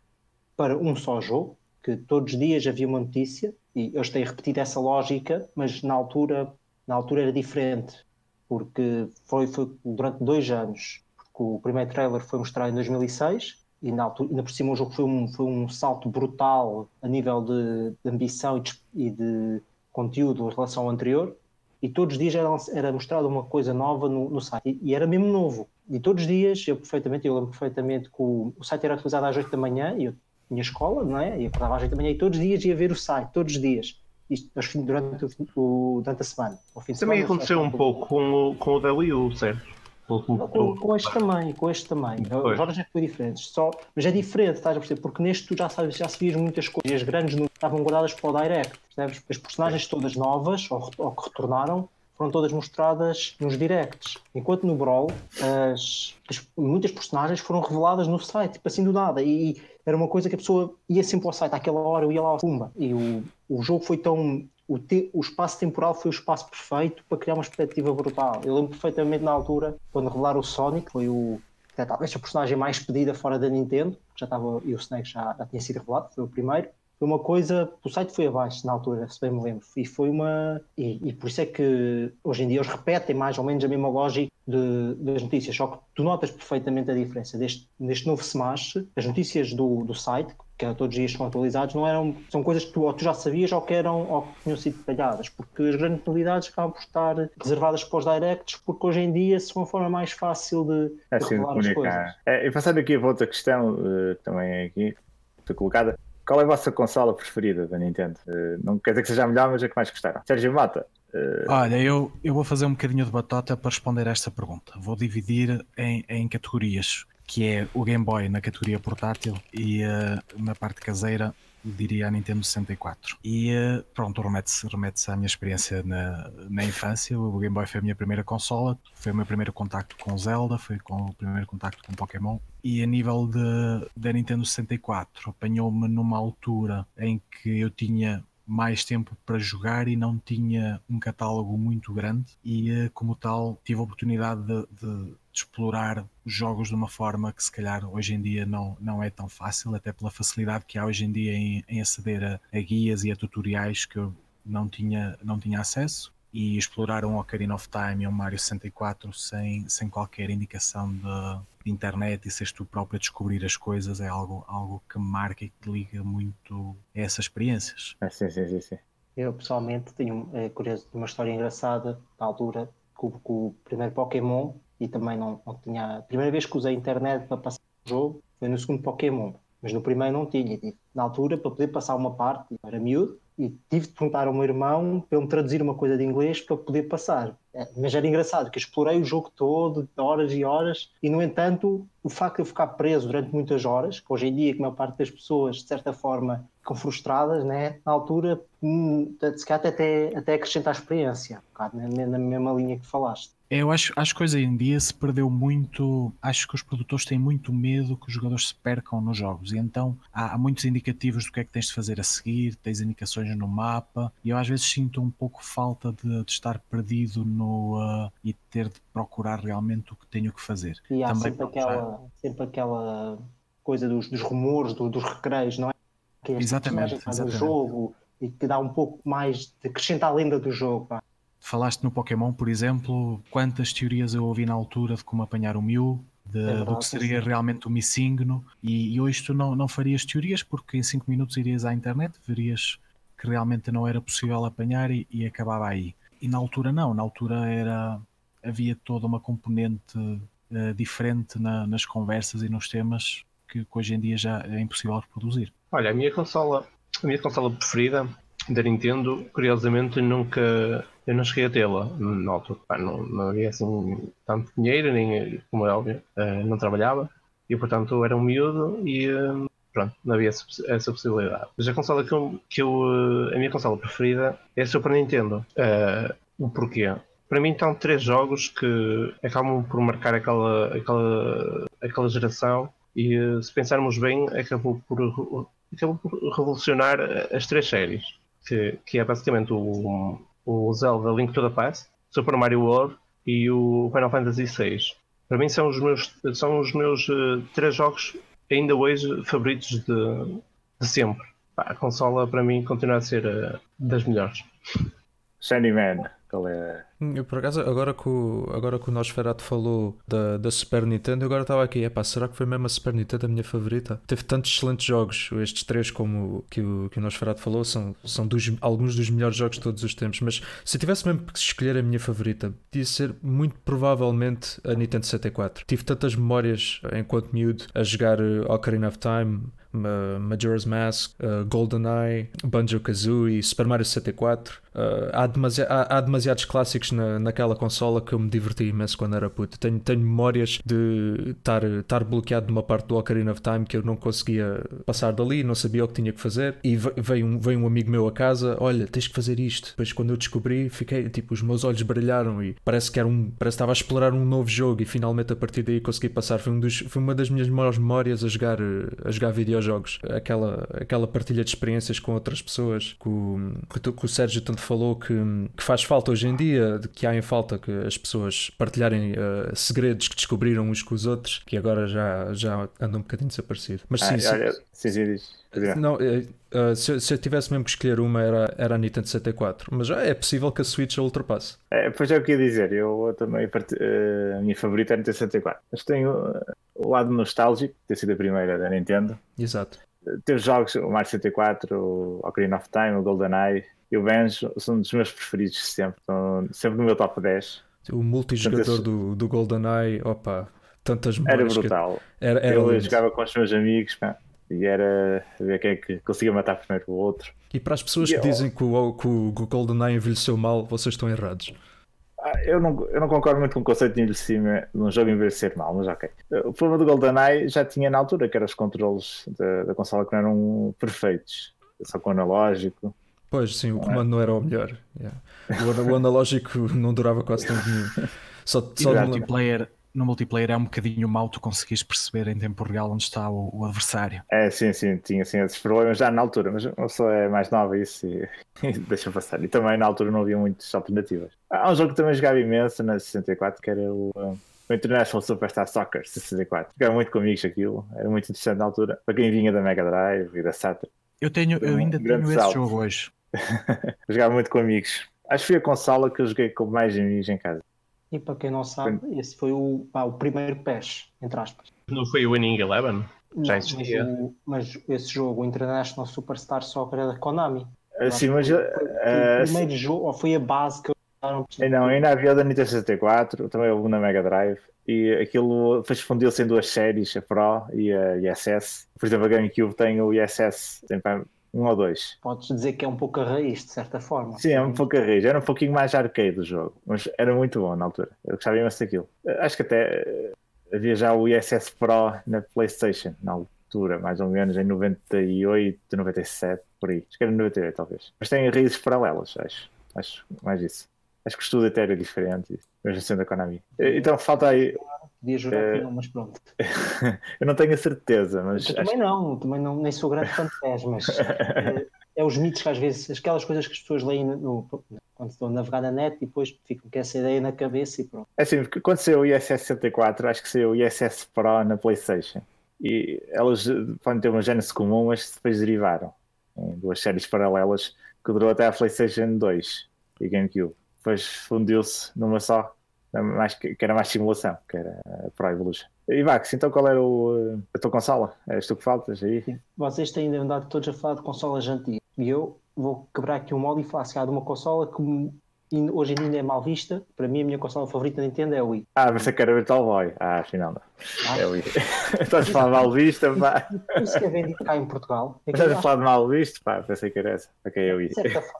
para um só jogo, que todos os dias havia uma notícia, e eu estou a repetir essa lógica, mas na altura, na altura era diferente, porque foi, foi durante dois anos, porque o primeiro trailer foi mostrado em 2006, e na altura, ainda por cima o jogo foi um, foi um salto brutal a nível de, de ambição e de, e de conteúdo em relação ao anterior, e todos os dias era, era mostrada uma coisa nova no, no site, e, e era mesmo novo. E todos os dias, eu perfeitamente, eu lembro perfeitamente que o, o site era atualizado às 8 da manhã, e eu tinha escola, não é? E acordava às 8 da manhã, e todos os dias ia ver o site, todos os dias. Isto durante, o, durante a semana. Também semana, aconteceu um pouco com o, com o da Wii U, certo? Com, com este também, com este também. Pois. As horas já foi diferentes. Só, mas é diferente, estás a perceber? Porque neste tu já sabes, já sabias muitas coisas. E as grandes não estavam guardadas para o Direct. Percebes? As personagens todas novas, ou, ou que retornaram, foram todas mostradas nos directs. Enquanto no Brawl, as, as- muitas personagens foram reveladas no site, tipo assim do nada. E, era uma coisa que a pessoa ia sempre ao site, àquela hora eu ia lá Pumba. E o, o jogo foi tão. O, te- o espaço temporal foi o espaço perfeito para criar uma expectativa brutal. Eu lembro perfeitamente na altura, quando revelaram o Sonic, foi o. Talvez a personagem mais pedida fora da Nintendo, já estava, e o Snake já, já tinha sido revelado, foi o primeiro. Foi uma coisa, o site foi abaixo na altura, se bem me lembro, e foi uma. E, e por isso é que hoje em dia eles repetem mais ou menos a mesma lógica de- das notícias, só que tu notas perfeitamente a diferença deste, deste novo Smash, as notícias do, do site, que todos os dias são atualizados, não eram, são coisas que tu, ou tu já sabias ou que eram ou que tinham sido detalhadas, porque as grandes novidades acabam por estar reservadas para os directs, porque hoje em dia são uma forma mais fácil de, É de assim de revelar as coisas. comunicar. É, e passando aqui para outra questão, que também é aqui, foi colocada. Qual é a vossa consola preferida da Nintendo? Eh, não quer dizer que seja a melhor, mas é que mais gostaram. Sérgio Mata. eh, Olha, eu, eu vou fazer um bocadinho de batota para responder a esta pergunta. Vou dividir em, em categorias, que é o Game Boy na categoria portátil e eh, na parte caseira diria a Nintendo 64. E eh, pronto, remete-se remete à minha experiência na, na infância. O Game Boy foi a minha primeira consola, foi o meu primeiro contacto com Zelda, foi com o primeiro contacto com Pokémon. E a nível de, da Nintendo 64, apanhou-me numa altura em que eu tinha mais tempo para jogar e não tinha um catálogo muito grande. E eh, como tal tive a oportunidade de, de explorar os jogos de uma forma que se calhar hoje em dia não, não é tão fácil, até pela facilidade que há hoje em dia em, em aceder a, a guias e a tutoriais que eu não tinha, não tinha acesso e explorar um Ocarina of Time e um Mario 64 sem, sem qualquer indicação de, de internet e seres tu próprio a descobrir as coisas é algo, algo que marca e que liga muito a essas experiências. é, sim, sim, sim, sim. Eu pessoalmente tenho é, curioso, uma história engraçada na altura com, com o primeiro Pokémon e também não, não tinha. A primeira vez que usei a internet para passar o jogo foi no segundo Pokémon. mas no primeiro não tinha. E, na altura, para poder passar uma parte, era miúdo, e tive de perguntar ao meu irmão para ele me traduzir uma coisa de inglês para poder passar. É, mas era engraçado, que explorei o jogo todo, horas e horas, e no entanto, o facto de eu ficar preso durante muitas horas, que hoje em dia, que a maior parte das pessoas, de certa forma, ficam frustradas, né? na altura, hum, se calhar até, até acrescenta a experiência, um bocado, né? na mesma linha que falaste. Eu acho, acho que hoje em dia se perdeu muito. Acho que os produtores têm muito medo que os jogadores se percam nos jogos. E então há, há, muitos indicativos do que é que tens de fazer a seguir, tens indicações no mapa. E eu às vezes sinto um pouco falta de, de estar perdido no, uh, e ter de procurar realmente o que tenho que fazer. E há Também sempre, aquela, sempre aquela coisa dos, dos rumores, do, dos recreios, não é? Que exatamente. exatamente. jogo e que dá um pouco mais de acrescentar a lenda do jogo. Pá. Falaste no Pokémon, por exemplo, quantas teorias eu ouvi na altura de como apanhar o Mew, de, é do que seria realmente o Missigno, e, e, hoje tu não, não farias teorias porque em 5 minutos irias à internet, verias que realmente não era possível apanhar e, e, acabava aí. E na altura não, na altura era havia toda uma componente uh, diferente na, nas conversas e nos temas que, que hoje em dia já é impossível reproduzir. Olha, a minha consola, a minha consola preferida da Nintendo, curiosamente, nunca eu não cheguei a tê-la na altura. não, não havia assim tanto dinheiro, nem como é óbvio, uh, não trabalhava e portanto era um miúdo e uh, pronto, não havia essa, possibilidade. Mas a consola que eu, que eu uh, a minha consola preferida é a Super Nintendo. o porquê? Para mim estão três jogos que acabam por marcar aquela, aquela, aquela geração e se pensarmos bem acabou por, acabou por revolucionar as três séries que, que é basicamente o, o Zelda Link to the Past, Super Mario World e o Final Fantasy VI. Para mim são os meus, são os meus uh, três jogos ainda hoje favoritos de, de sempre. a consola para mim continua a ser uh, das melhores. Shiny Man. Qual é? Hum, eu, por acaso, agora que o, agora que o Nosferatu falou da, da Super Nintendo, eu agora estava aqui, epá, será que foi mesmo a Super Nintendo a minha favorita? Teve tantos excelentes jogos, estes três, como que o, que o Nosferatu falou, são, são dos, alguns dos melhores jogos de todos os tempos. Mas se eu tivesse mesmo que escolher a minha favorita, podia ser muito provavelmente a Nintendo 64. Tive tantas memórias enquanto miúdo a jogar uh, Ocarina of Time, Majora's Mask, uh, GoldenEye, Banjo-Kazooie, Super Mario 64. Uh, há, demasi há, há, demasiados clássicos na, naquela consola que eu me diverti imenso quando era puto. Tenho, tenho memórias de estar bloqueado numa parte do Ocarina of Time que eu não conseguia passar dali, não sabia o que tinha que fazer. E veio um, veio um amigo meu a casa: Olha, tens que fazer isto. Depois, quando eu descobri, fiquei tipo, os meus olhos brilharam e parece que era um, parece que estava a explorar um novo jogo. E finalmente, a partir daí, consegui passar. Foi, um dos, foi uma das minhas maiores memórias a jogar, a jogar videojogos. Aquela, aquela partilha de experiências com outras pessoas que o, que o Sérgio tanto falou que, que faz falta hoje em dia, que há em falta que as pessoas partilharem uh, segredos que descobriram uns com os outros, que agora já, já andam um bocadinho desaparecido. Mas sim, ah, olha, sim, sim, Não, uh, se, se, eu tivesse mesmo que escolher uma, era, era a Nintendo 64, mas já é possível que a Switch a ultrapasse. É, pois é o que ia dizer, eu também, uh, a minha favorita é a Nintendo 64, mas tenho o lado nostálgico, ter sido a primeira da Nintendo. Exato. Teve jogos, o Mario 64, o Ocarina of Time, o GoldenEye, e o Banjo são dos meus preferidos sempre, estão sempre no meu top 10. O multijogador do, do GoldenEye, opa, tantas. Era brutal. Era, era eu jogava com os meus amigos pá, e era ver quem é que conseguia matar primeiro o outro. E para as pessoas e que eu... dizem que o, que o GoldenEye envelheceu mal, vocês estão errados. Ah, eu não, eu não concordo muito com o conceito de envelhecimento num jogo envelhecer mal, mas ok. O problema do GoldenEye já tinha na altura, que eram os controles da, da consola que não eram perfeitos, só com analógico. Pois, sim, o comando não era o melhor. Yeah. O, o, analógico não durava quase tanto nenhum. Só, só no, multiplayer, no multiplayer é um bocadinho mau tu conseguires perceber em tempo real onde está o, o, adversário. É, sim, sim, tinha assim, esses problemas já na altura, mas a pessoa é mais nova isso e, e deixa passar. E também na altura não havia muitas alternativas. Há um jogo que também jogava imenso na 64 que era o. o International Superstar Soccer 64. Jogava muito com amigos aquilo, era muito interessante na altura. Para quem vinha da Mega Drive e da Saturn. Eu, tenho, eu ainda tenho esse salto. jogo hoje. jogava muito com amigos. Acho que foi a consola que eu joguei com mais amigos em casa. E para quem não sabe, foi... esse foi o, pá, o primeiro PES, entre aspas. Não foi o Winning Eleven? Já existia. Mas, mas, esse jogo, o International Superstar Soccer, é da Konami. Uh, sim, mas. Foi, foi uh, o primeiro sim. jogo, ou foi a base que eu não, ainda havia o da Nintendo 64, também houve na Mega Drive. E aquilo fundiu-se em duas séries, a Pro e a ISS. Por exemplo, a GameCube tem o ISS, tem um ou dois. Podes dizer que é um pouco a raiz, de certa forma. Sim, é um pouco a raiz. Era um pouquinho mais arcade o jogo, mas era muito bom na altura. Eu gostava imenso daquilo. Acho que até eh, havia já o ISS Pro na PlayStation, na altura, mais ou menos em 98, 97, por aí. Acho que era 98, talvez. Mas tem raízes paralelas, acho. Acho mais isso. Acho que o estudo até era diferente, mesmo sendo a Konami. Então falta aí. Podia jurar que não, mas pronto. eu não tenho a certeza, mas. Eu também não, também não, nem sou grande fã de pés, mas é, é, os mitos que às vezes, aquelas coisas que as pessoas leem no, quando estão a navegar na net e depois ficam com essa ideia na cabeça e pronto. É assim, porque quando saiu o ISS 64, acho que saiu o ISS Pro na PlayStation. E elas podem ter uma gênese comum, mas depois derivaram em duas séries paralelas que durou até a PlayStation 2 e GameCube depois fundiu-se numa só, mais, que era mais simulação, que era Pro Evolution. E Vax, então qual era o, a tua consola? És tu que faltas aí? Vocês têm andado todos a falar de consolas antigas e eu vou quebrar aqui um molde e falar de uma consola que hoje em dia ainda é mal vista. Para mim, a minha consola favorita da Nintendo é o Wii. Ah, você quer ver Virtual Boy. Ah, afinal não. Ah. É o Wii. Estás a falar mal visto, pá. Isso que é vendido cá em Portugal. É Estás a falar de mal visto, pá. Pensei que era essa. Ok, é o Wii.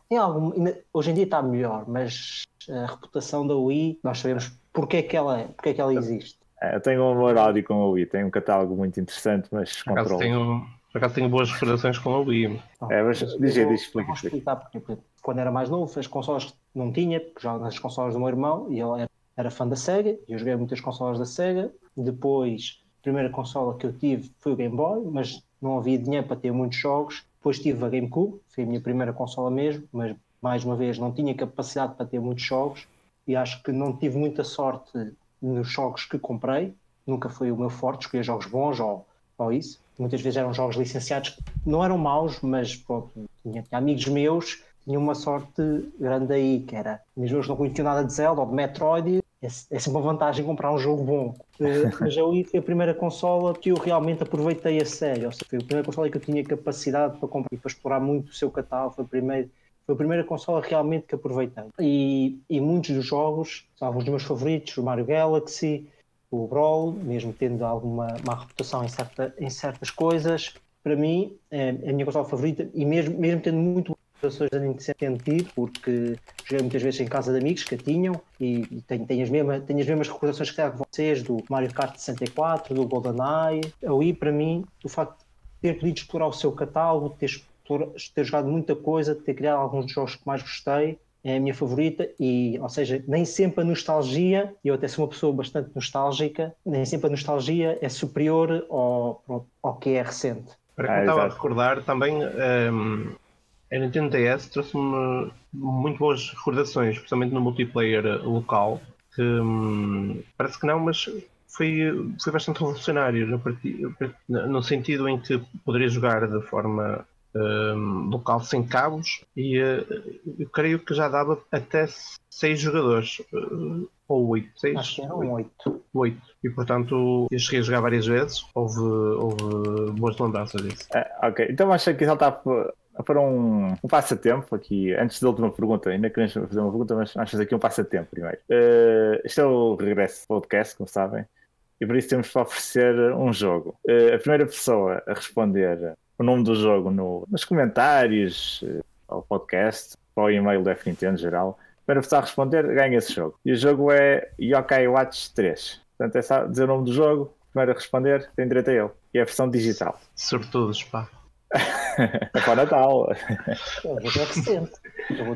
Tem algum... Hoje em dia está melhor, mas a reputação da Wii, nós sabemos porque é que ela, porque é que ela existe. É, eu tenho um amor ódio com a Wii. Tem um catálogo muito interessante, mas controlo. Tenho... Por acaso tenho boas recordações com a Wii. É, mas diz aí, diz, explica. explicar porque, quando era mais novo, as consolas não tinha, porque já nas consolas do meu irmão, e ele era, era fã da Sega, e eu joguei muitas consolas da Sega. Depois, a primeira consola que eu tive foi o Game Boy, mas não havia dinheiro para ter muitos jogos. Depois tive a GameCube, foi a minha primeira consola mesmo, mas mais uma vez não tinha capacidade para ter muitos jogos e acho que não tive muita sorte nos jogos que comprei. Nunca foi o meu forte, escolher jogos bons ou, ou isso muitas vezes eram jogos licenciados que não eram maus, mas pronto, tinha, tinha amigos meus tinham uma sorte grande aí, que era, meus jogos não conheciam nada de Zelda ou de Metroid, é, é sempre uma vantagem comprar um jogo bom. Eh, mas a Wii foi a primeira consola que eu realmente aproveitei a sério, ou seja, foi a primeira consola que eu tinha capacidade para comprar e para explorar muito o seu catálogo, foi a primeira, foi a primeira consola realmente que aproveitei. E, e muitos dos jogos, são alguns dos meus favoritos, o Mario Galaxy, o Brawl, mesmo tendo alguma má reputação em, certa, em certas coisas, para mim é a minha consola favorita e mesmo, mesmo tendo muito pessoas da Nintendo tido, porque joguei muitas vezes em casa de amigos que a tinham e, tenho, tenho, as mesmas, tenho as mesmas recordações que vocês do Mario Kart 64, do GoldenEye. A Wii, para mim, o facto de ter podido explorar o seu catálogo, ter, ter jogado muita coisa, ter criado alguns dos jogos que mais gostei, é a minha favorita e, ou seja, nem sempre a nostalgia, e eu até sou uma pessoa bastante nostálgica, nem sempre a nostalgia é superior ao, ao que é recente. Para quem ah, estava a recordar também, um, a Nintendo DS trouxe-me muito boas recordações, especialmente no multiplayer local, que um, parece que não, mas foi, foi bastante revolucionário no, no sentido em que poderia jogar de forma um, local sem cabos e uh, eu creio que já dava até 6 jogadores uh, ou 8, 6? Acho que eram 8. 8. E portanto eu cheguei a jogar várias vezes, houve, houve boas lembranças disso. É, ok, então acho que está para um, um, passatempo aqui, antes da última pergunta, ainda queremos fazer uma pergunta, mas vamos fazer aqui um passatempo primeiro. Uh, este é o regresso do podcast, como sabem, e por isso temos para oferecer um jogo. Uh, a primeira pessoa a responder o nome do jogo no, nos comentários uh, ao podcast, ao e-mail da F-Nintendo geral. Para a responder, ganha esse jogo. E o jogo é Yokai Watch 3. Portanto, é só dizer o nome do jogo, primeiro a responder, tem direito a ele. E é a versão digital. Sobretudo, pá. é para Natal. É recente.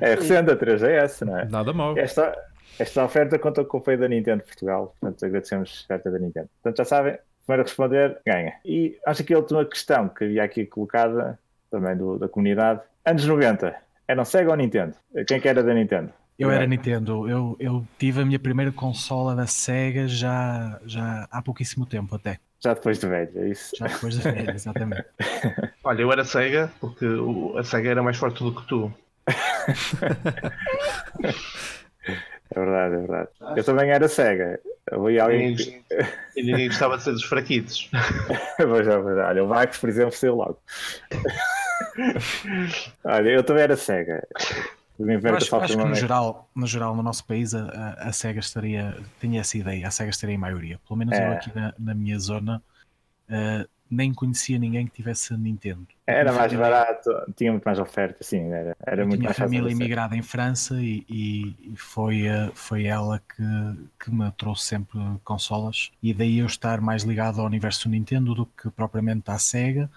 É recente a 3DS, não é? Nada mal. Esta, esta oferta conta com o apoio da Nintendo Portugal. Portanto, agradecemos a oferta da Nintendo. Portanto, já sabem, primeiro a responder, ganha. E acho que a última questão que havia aqui colocada, também do, da comunidade, anos 90, eram Sega ou Nintendo? Quem que era da Nintendo? Eu era Nintendo, eu, eu tive a minha primeira consola da Sega já, já há pouquíssimo tempo até. Já depois de velho, é isso? Já depois de velho, exatamente. Olha, eu era Sega porque a Sega era mais forte do que tu. É verdade, é verdade. Eu também era cega. E alguém... E ninguém gostava de ser dos fraquitos. pois é, pois é. Olha, o Max, por exemplo, saiu logo. Olha, eu também era cega. Eu acho, acho que no uma- geral, no geral, no nosso país, a, a- SEGA estaria, tinha essa ideia, a SEGA estaria em maioria. Pelo menos eu É. aqui na, na minha zona eh, nem conhecia ninguém que tivesse Nintendo. Era mais família- barato, tinha muito mais oferta, sim, era, era eu muito tinha mais família imigrada em França e, e- e foi, eh, foi ela que, que me trouxe sempre consolas. E daí eu estar mais ligado ao universo Nintendo do que propriamente à SEGA.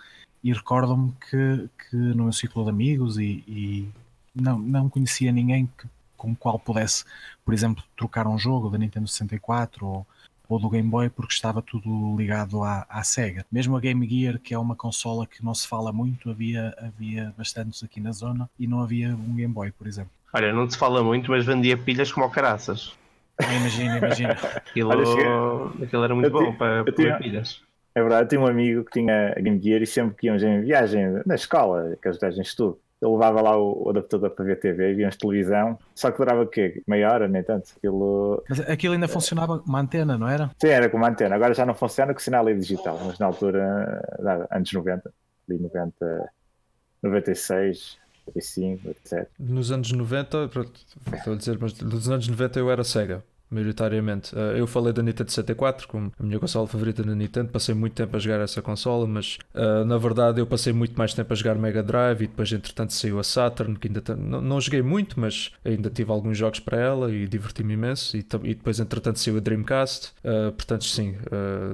E recordo-me que, que no meu ciclo de amigos e, e não, não conhecia ninguém que, com o qual pudesse, por exemplo, trocar um jogo da Nintendo 64 ou, ou do Game Boy porque estava tudo ligado à, à SEGA. Mesmo a Game Gear, que é uma consola que não se fala muito, havia, havia bastantes aqui na zona e não havia um Game Boy, por exemplo. Olha, não se fala muito, mas vendia pilhas como ao caraças. Ah, Imagina, imagina. Aquilo, Olha, aquilo era muito Eu bom para, para tinha- pilhas. É verdade, eu tinha um amigo que tinha a Game Gear e sempre que íamos em viagem na escola, aquelas viagens de estudo, ele levava lá o, o adaptador para ver TV e víamos televisão, só que durava o quê? Meia hora, nem tanto. Aquilo Mas aquilo ainda funcionava com uma antena, não era? sim, era com uma antena, agora já não funciona com o sinal é digital, mas na altura, anos 90, ali 90, 96, 95, 97. Nos anos 90, pronto, estou a dizer, mas nos anos 90 eu era Sega, maioritariamente. Eh, Eu falei da Nintendo 64 como a minha consola favorita da Nintendo, passei muito tempo a jogar essa consola, mas eh, na verdade eu passei muito mais tempo a jogar Mega Drive e depois entretanto saiu a Saturn, que ainda não, joguei muito, mas ainda tive alguns jogos para ela e diverti-me imenso. E, e depois entretanto saiu a Dreamcast, Eh, portanto sim,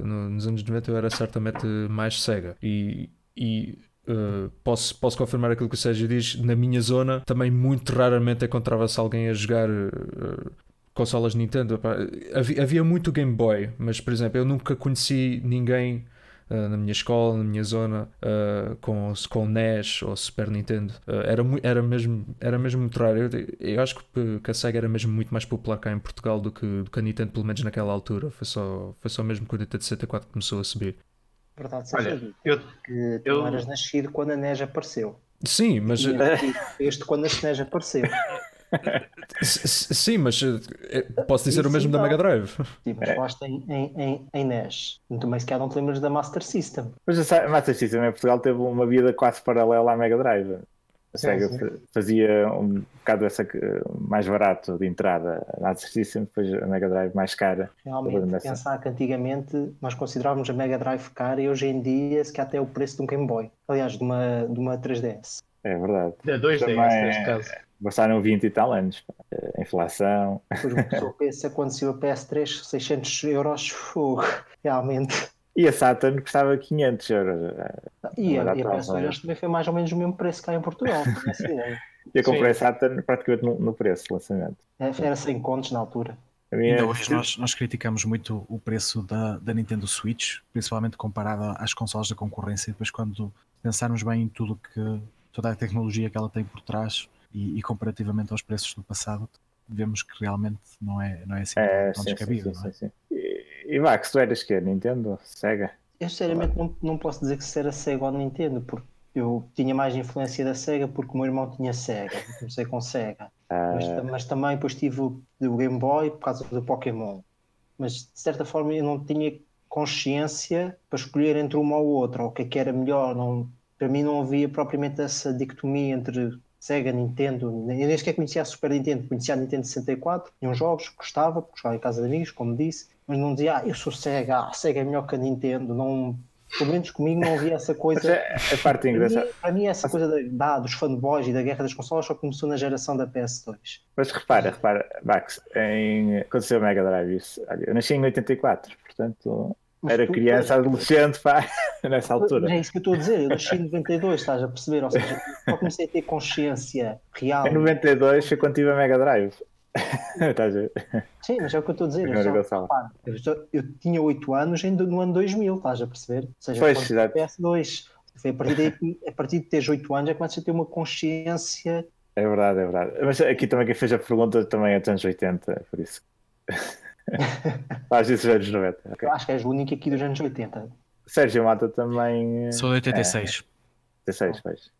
no- nos anos 90 eu era certamente mais Sega. E. e Uh, posso, posso confirmar aquilo que o Sérgio diz. Na minha zona, também muito raramente encontrava-se alguém a jogar uh, consolas Nintendo. Epá, Havia, havia muito Game Boy, mas por exemplo, eu nunca conheci ninguém uh, na minha escola, na minha zona, uh, com, com NES ou Super Nintendo. Uh, era, era, mesmo, era mesmo muito raro. Eu, eu acho que, que a Sega era mesmo muito mais popular cá em Portugal do que, do que a Nintendo, pelo menos naquela altura. Foi só, foi só mesmo quando a Nintendo 64 começou a subir. Verdade, seja Olha, dito, eu, que tu eu- não eras nascido quando a NES apareceu. Sim, mas. Este quando a SNES apareceu. Sim, mas eh, posso dizer Isso o mesmo da não. Mega Drive. Sim, mas falaste em, em, em, NES. Também se calhar não te lembras da Master System. Mas a Master System em Portugal teve uma vida quase paralela à Mega Drive. A Sim, Sega sim. fa- fazia um bocado essa que- mais barato de entrada a Master System, depois a Mega Drive mais cara. Realmente, dessa. pensar que antigamente nós considerávamos a Mega Drive cara e hoje em dia se calhar até é o preço de um Game Boy. Aliás, de uma, de uma 3DS. É verdade. de 2DS Também- neste caso. Passaram 20 e tal anos. pá. A inflação. Uma pessoa pensa quando saiu a PS3, 600 euros, fogo. Realmente. E a Saturn custava 500 euros. E a, Era e a tal, PS2 é. também foi mais ou menos o mesmo preço cá em Portugal. Eu comprei Sim. a Saturn praticamente no, no preço de lançamento. É, Era 100 contos na altura. A minha- Ainda hoje nós, nós criticamos muito o preço da, da Nintendo Switch, principalmente comparado às consolas da concorrência, e depois quando pensarmos bem em tudo que toda a tecnologia que ela tem por trás e, e comparativamente aos preços do passado, vemos que realmente não é, não é assim É, tão sim, descabido. sim, não é? sim, sim. E, e Max, tu eras que Nintendo? Sega? Eu sinceramente não, não posso dizer que se era Sega ou Nintendo, porque eu tinha mais influência da Sega porque o meu irmão tinha Sega. Comecei com Sega. Ah, Mas, mas também depois tive o, o Game Boy por causa do Pokémon. Mas de certa forma eu não tinha consciência para escolher entre uma ou outra, ou o que é que era melhor. Não, para mim não havia propriamente essa dicotomia entre Sega, Nintendo. Eu nem sequer conhecia a Super Nintendo, conhecia a Nintendo 64, tinha uns jogos, gostava, porque jogava em casa de amigos, como disse, mas não dizia, ah, eu sou Sega, ah, Sega é melhor que a Nintendo. Não, pelo menos comigo não havia essa coisa. é, a parte Para mim, engraçada. para mim, essa coisa da, dos fanboys e da guerra das consolas só começou na geração da PS2. Mas repara, repara, Max, em, saiu o Mega Drive, isso, olha, eu nasci em 84, portanto era criança, adolescente, pá, nessa altura. É isso que eu estou a dizer, eu nasci em 92, estás a perceber? Ou seja, só comecei a ter consciência real. Em 92 foi quando tive a Mega Drive. Estás a ver? Sim, mas é o que eu estou a dizer. Eu, só, repara, eu, só- eu tinha 8 anos ainda no ano 2000, estás a perceber? Ou seja, Pois, quando exato. PS2. Foi a partir, que- a partir de teres 8 anos é que começas a ter uma consciência. É verdade, é verdade. Mas aqui também quem fez a pergunta também é dos anos 80, por isso. Faz isso dos anos 90. ok. Eu acho que és o único aqui dos anos 80. Sérgio Mata também. Sou de 86. 86, pois.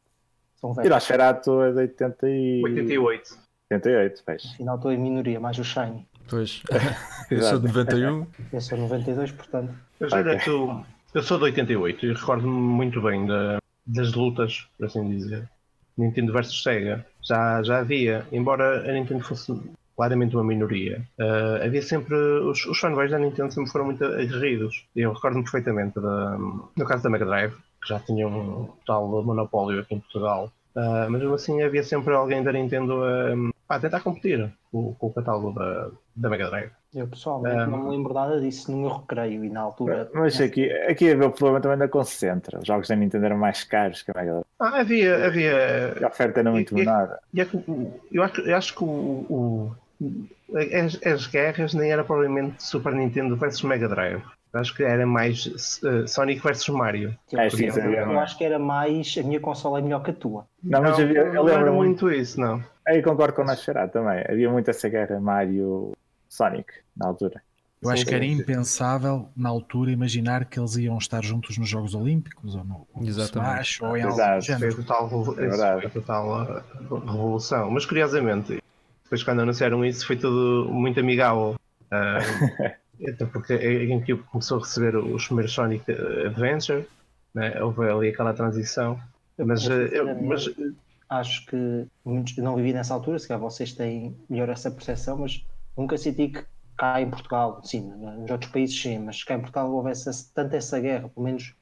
São E velhos. nós Ferato é de 80 e... 88. 88, pois. Afinal, estou em minoria, mais o Shiny. Pois. Eu sou de 91. Eu sou 92, portanto. Mas olha, tu, eu sou de 88 e recordo-me muito bem da- das lutas, por assim dizer. Nintendo versus Sega. já, já havia, embora a Nintendo fosse claramente uma minoria, uh, havia sempre. Os, os fanboys da Nintendo sempre foram muito aguerridos. Eu recordo-me perfeitamente, da, no caso da Mega Drive, que já tinha um tal monopólio aqui em Portugal, uh, mas mesmo assim havia sempre alguém da Nintendo a, a tentar competir com, com o catálogo da, da Mega Drive. Eu pessoalmente um, não me lembro nada disso no meu recreio e na altura. Mas aqui, aqui havia o problema também da Concentra. Os jogos da Nintendo eram mais caros que a Mega Drive. Ah, havia. havia... A oferta era muito menor. É eu, acho, eu acho que o, o as, as, guerras nem era provavelmente Super Nintendo versus Mega Drive. Eu acho que era mais uh, Sonic versus Mario. É, sim, eu, eu acho que era mais a minha consola é melhor que a tua. Não, mas não, havia, eu lembro muito isso, não. Aí concordo com o Nascerá também. Havia muito essa guerra Mario Sonic na altura. Eu acho que era impensável na altura imaginar que eles iam estar juntos nos Jogos Olímpicos ou no Exatamente. Smash ou em Exato. algum género. Foi total, é foi total uh, revolução. Mas curiosamente, depois quando anunciaram isso foi tudo muito amigável. Uh, até porque a GameCube começou a receber os primeiros Sonic Adventure, né? houve ali aquela transição. Mas, eu, mas acho que muitos não vivi nessa altura, se calhar vocês têm melhor essa percepção, mas nunca senti que cá em Portugal, sim, nos outros países sim, mas cá em Portugal houvesse tanto essa guerra, pelo menos.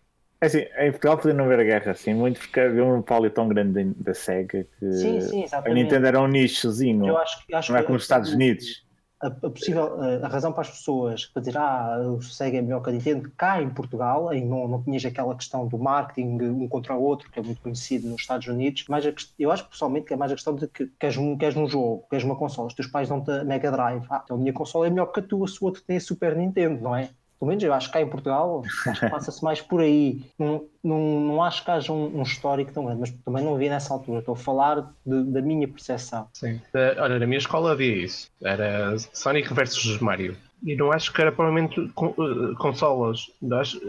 É assim, em Portugal podia não haver guerra assim, muito porque havia um monopólio tão grande da SEGA que sim, sim, a Nintendo era um nichozinho, eu acho, acho não é que, como os Estados Unidos. a, a, possível, a, a, razão para as pessoas para dizer ah, o Sega é melhor que a Nintendo, cá em Portugal, em não, não tinhas aquela questão do marketing um contra o outro, que é muito conhecido nos Estados Unidos, mas a, eu acho pessoalmente que é mais a questão de que queres um, queres um jogo, queres uma consola, os teus pais dão-te a Mega Drive, ah, então a minha consola é melhor que a tua, se o outro tem a Super Nintendo, não é? Pelo menos eu acho que cá em Portugal passa-se mais por aí. Não, não, não acho que haja um, um, histórico tão grande, mas também não havia nessa altura. Estou a falar de, da minha percepção. Sim. Uh, olha, na minha escola havia isso. Era Sonic versus Mario. E não acho que era provavelmente uh, consolas.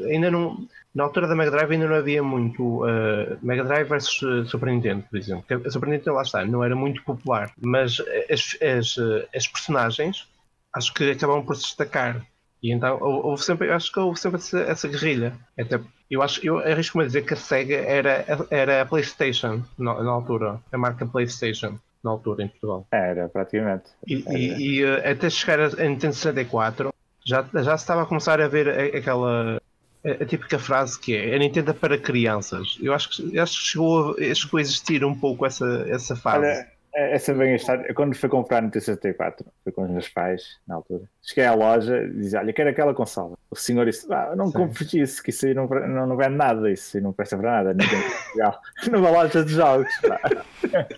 Ainda não. Na altura da Mega Drive ainda não havia muito uh, Mega Drive versus uh, Super Nintendo, por exemplo. A Super Nintendo lá está, não era muito popular. Mas as, as, as personagens acho que acabavam por se destacar. E então houve sempre, eu acho que houve sempre essa, essa guerrilha. Até, eu acho, eu arrisco-me a dizer que a SEGA era, era a PlayStation na, na, altura, a marca PlayStation na altura em Portugal. Era, praticamente. E, era. e, e eh, até chegar a, a Nintendo 64 já, já se estava a começar a ver aquela a, a típica frase que é a Nintendo é para crianças. Eu acho que, acho que chegou, a, chegou a existir um pouco essa, essa fase. Olha, essa bem a história. Quando fui comprar no T64, fui com os meus pais na altura. Cheguei à loja e dizia: Olha, quero aquela consola. O senhor disse: ah, Não compres isso, que isso aí não, não, não vende nada. Isso aí não presta para nada. Numa loja de jogos.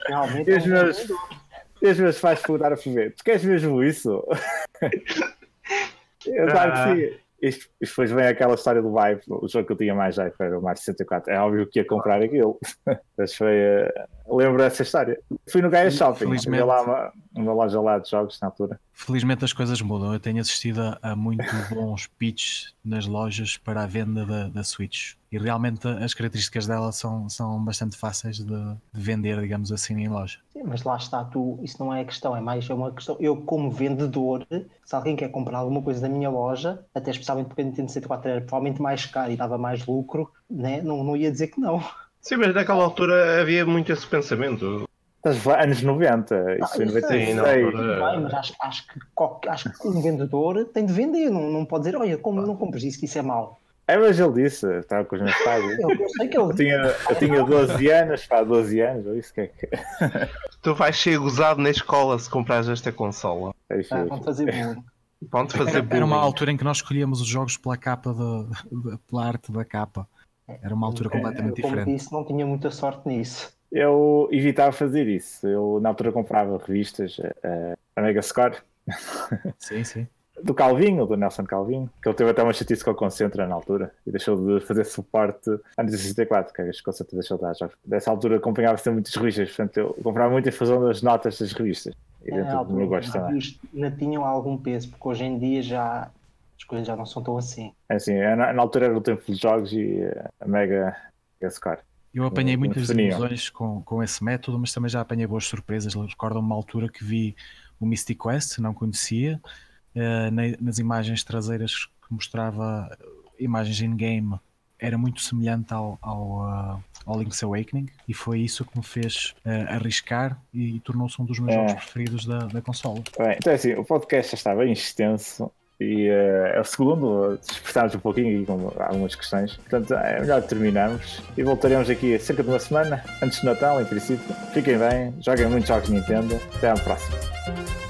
Realmente. E os meus, e os meus pais foram dar a ver: Tu queres mesmo isso? Eu claro que ah. sim. Isto, isto depois vem aquela história do Vibe, o jogo que eu tinha mais hype era o Mario 64. É óbvio que ia comprar aquilo. Mas foi. Uh, lembro dessa história. Fui no Gaia Shopping, havia lá uma, uma, loja lá de jogos na altura. Felizmente as coisas mudam. Eu tenho assistido a, muito bons pitches nas lojas para a venda da, da Switch e realmente as características dela são, são bastante fáceis de, de, vender, digamos assim, em loja. Sim, mas lá está, tu, isso não é a questão, é mais é uma questão. Eu, como vendedor, se alguém quer comprar alguma coisa da minha loja, até especialmente porque a Nintendo 64 era provavelmente mais caro e dava mais lucro, né? não, não ia dizer que não. Sim, mas naquela altura havia muito esse pensamento. Anos 90, isso foi 96. Bem, mas acho, acho, que, acho que um vendedor tem de vender, não, não pode dizer, olha, como não compras isso, que isso é mau. É, mas ele disse, estava com os meus pais. Eu, eu sei que ele eu tinha, eu tinha 12 anos, pá, 12 anos, ou isso que é que. Tu vais ser gozado na escola se comprares esta consola. É isso, ah, vão fazer bullying. Vão fazer era, era uma altura em que nós escolhíamos os jogos pela capa, de, de, pela arte da capa. Era uma altura completamente eu, como diferente. disse, não tinha muita sorte nisso. Eu evitava fazer isso. Eu, na altura, comprava revistas, uh, a Mega Score. Sim, sim do Calvinho, do Nelson Calvinho, que ele teve até uma chatice com a Concentra na altura e deixou de fazer suporte antes de 64, que a Concentra deixou de dar jogos. Dessa altura acompanhava-se muitas revistas, portanto eu comprava muito em função das notas das revistas. E é, dentro do meu gosto também. Ainda tinham algum peso, porque hoje em dia já as coisas já não são tão assim. É assim, é, na, na altura era o tempo de jogos e eh, a Mega, Mega Score. Eu apanhei muitas ilusões com, com esse método, mas também já apanhei boas surpresas. Recordo uma altura que vi o Mystic Quest, não conhecia, uh, nas imagens traseiras que mostrava imagens in-game era muito semelhante ao, ao, uh, ao Link's Awakening e foi isso que me fez uh, arriscar e, e tornou-se um dos meus É. jogos preferidos da, da consola. Bem, então é assim, o podcast já está bem extenso e eh, é o segundo, despertámos um pouquinho aqui com algumas questões. Portanto, é melhor terminarmos e voltaremos aqui cerca de uma semana, antes de Natal, em princípio. Fiquem bem, joguem muitos jogos Nintendo. Até à próxima.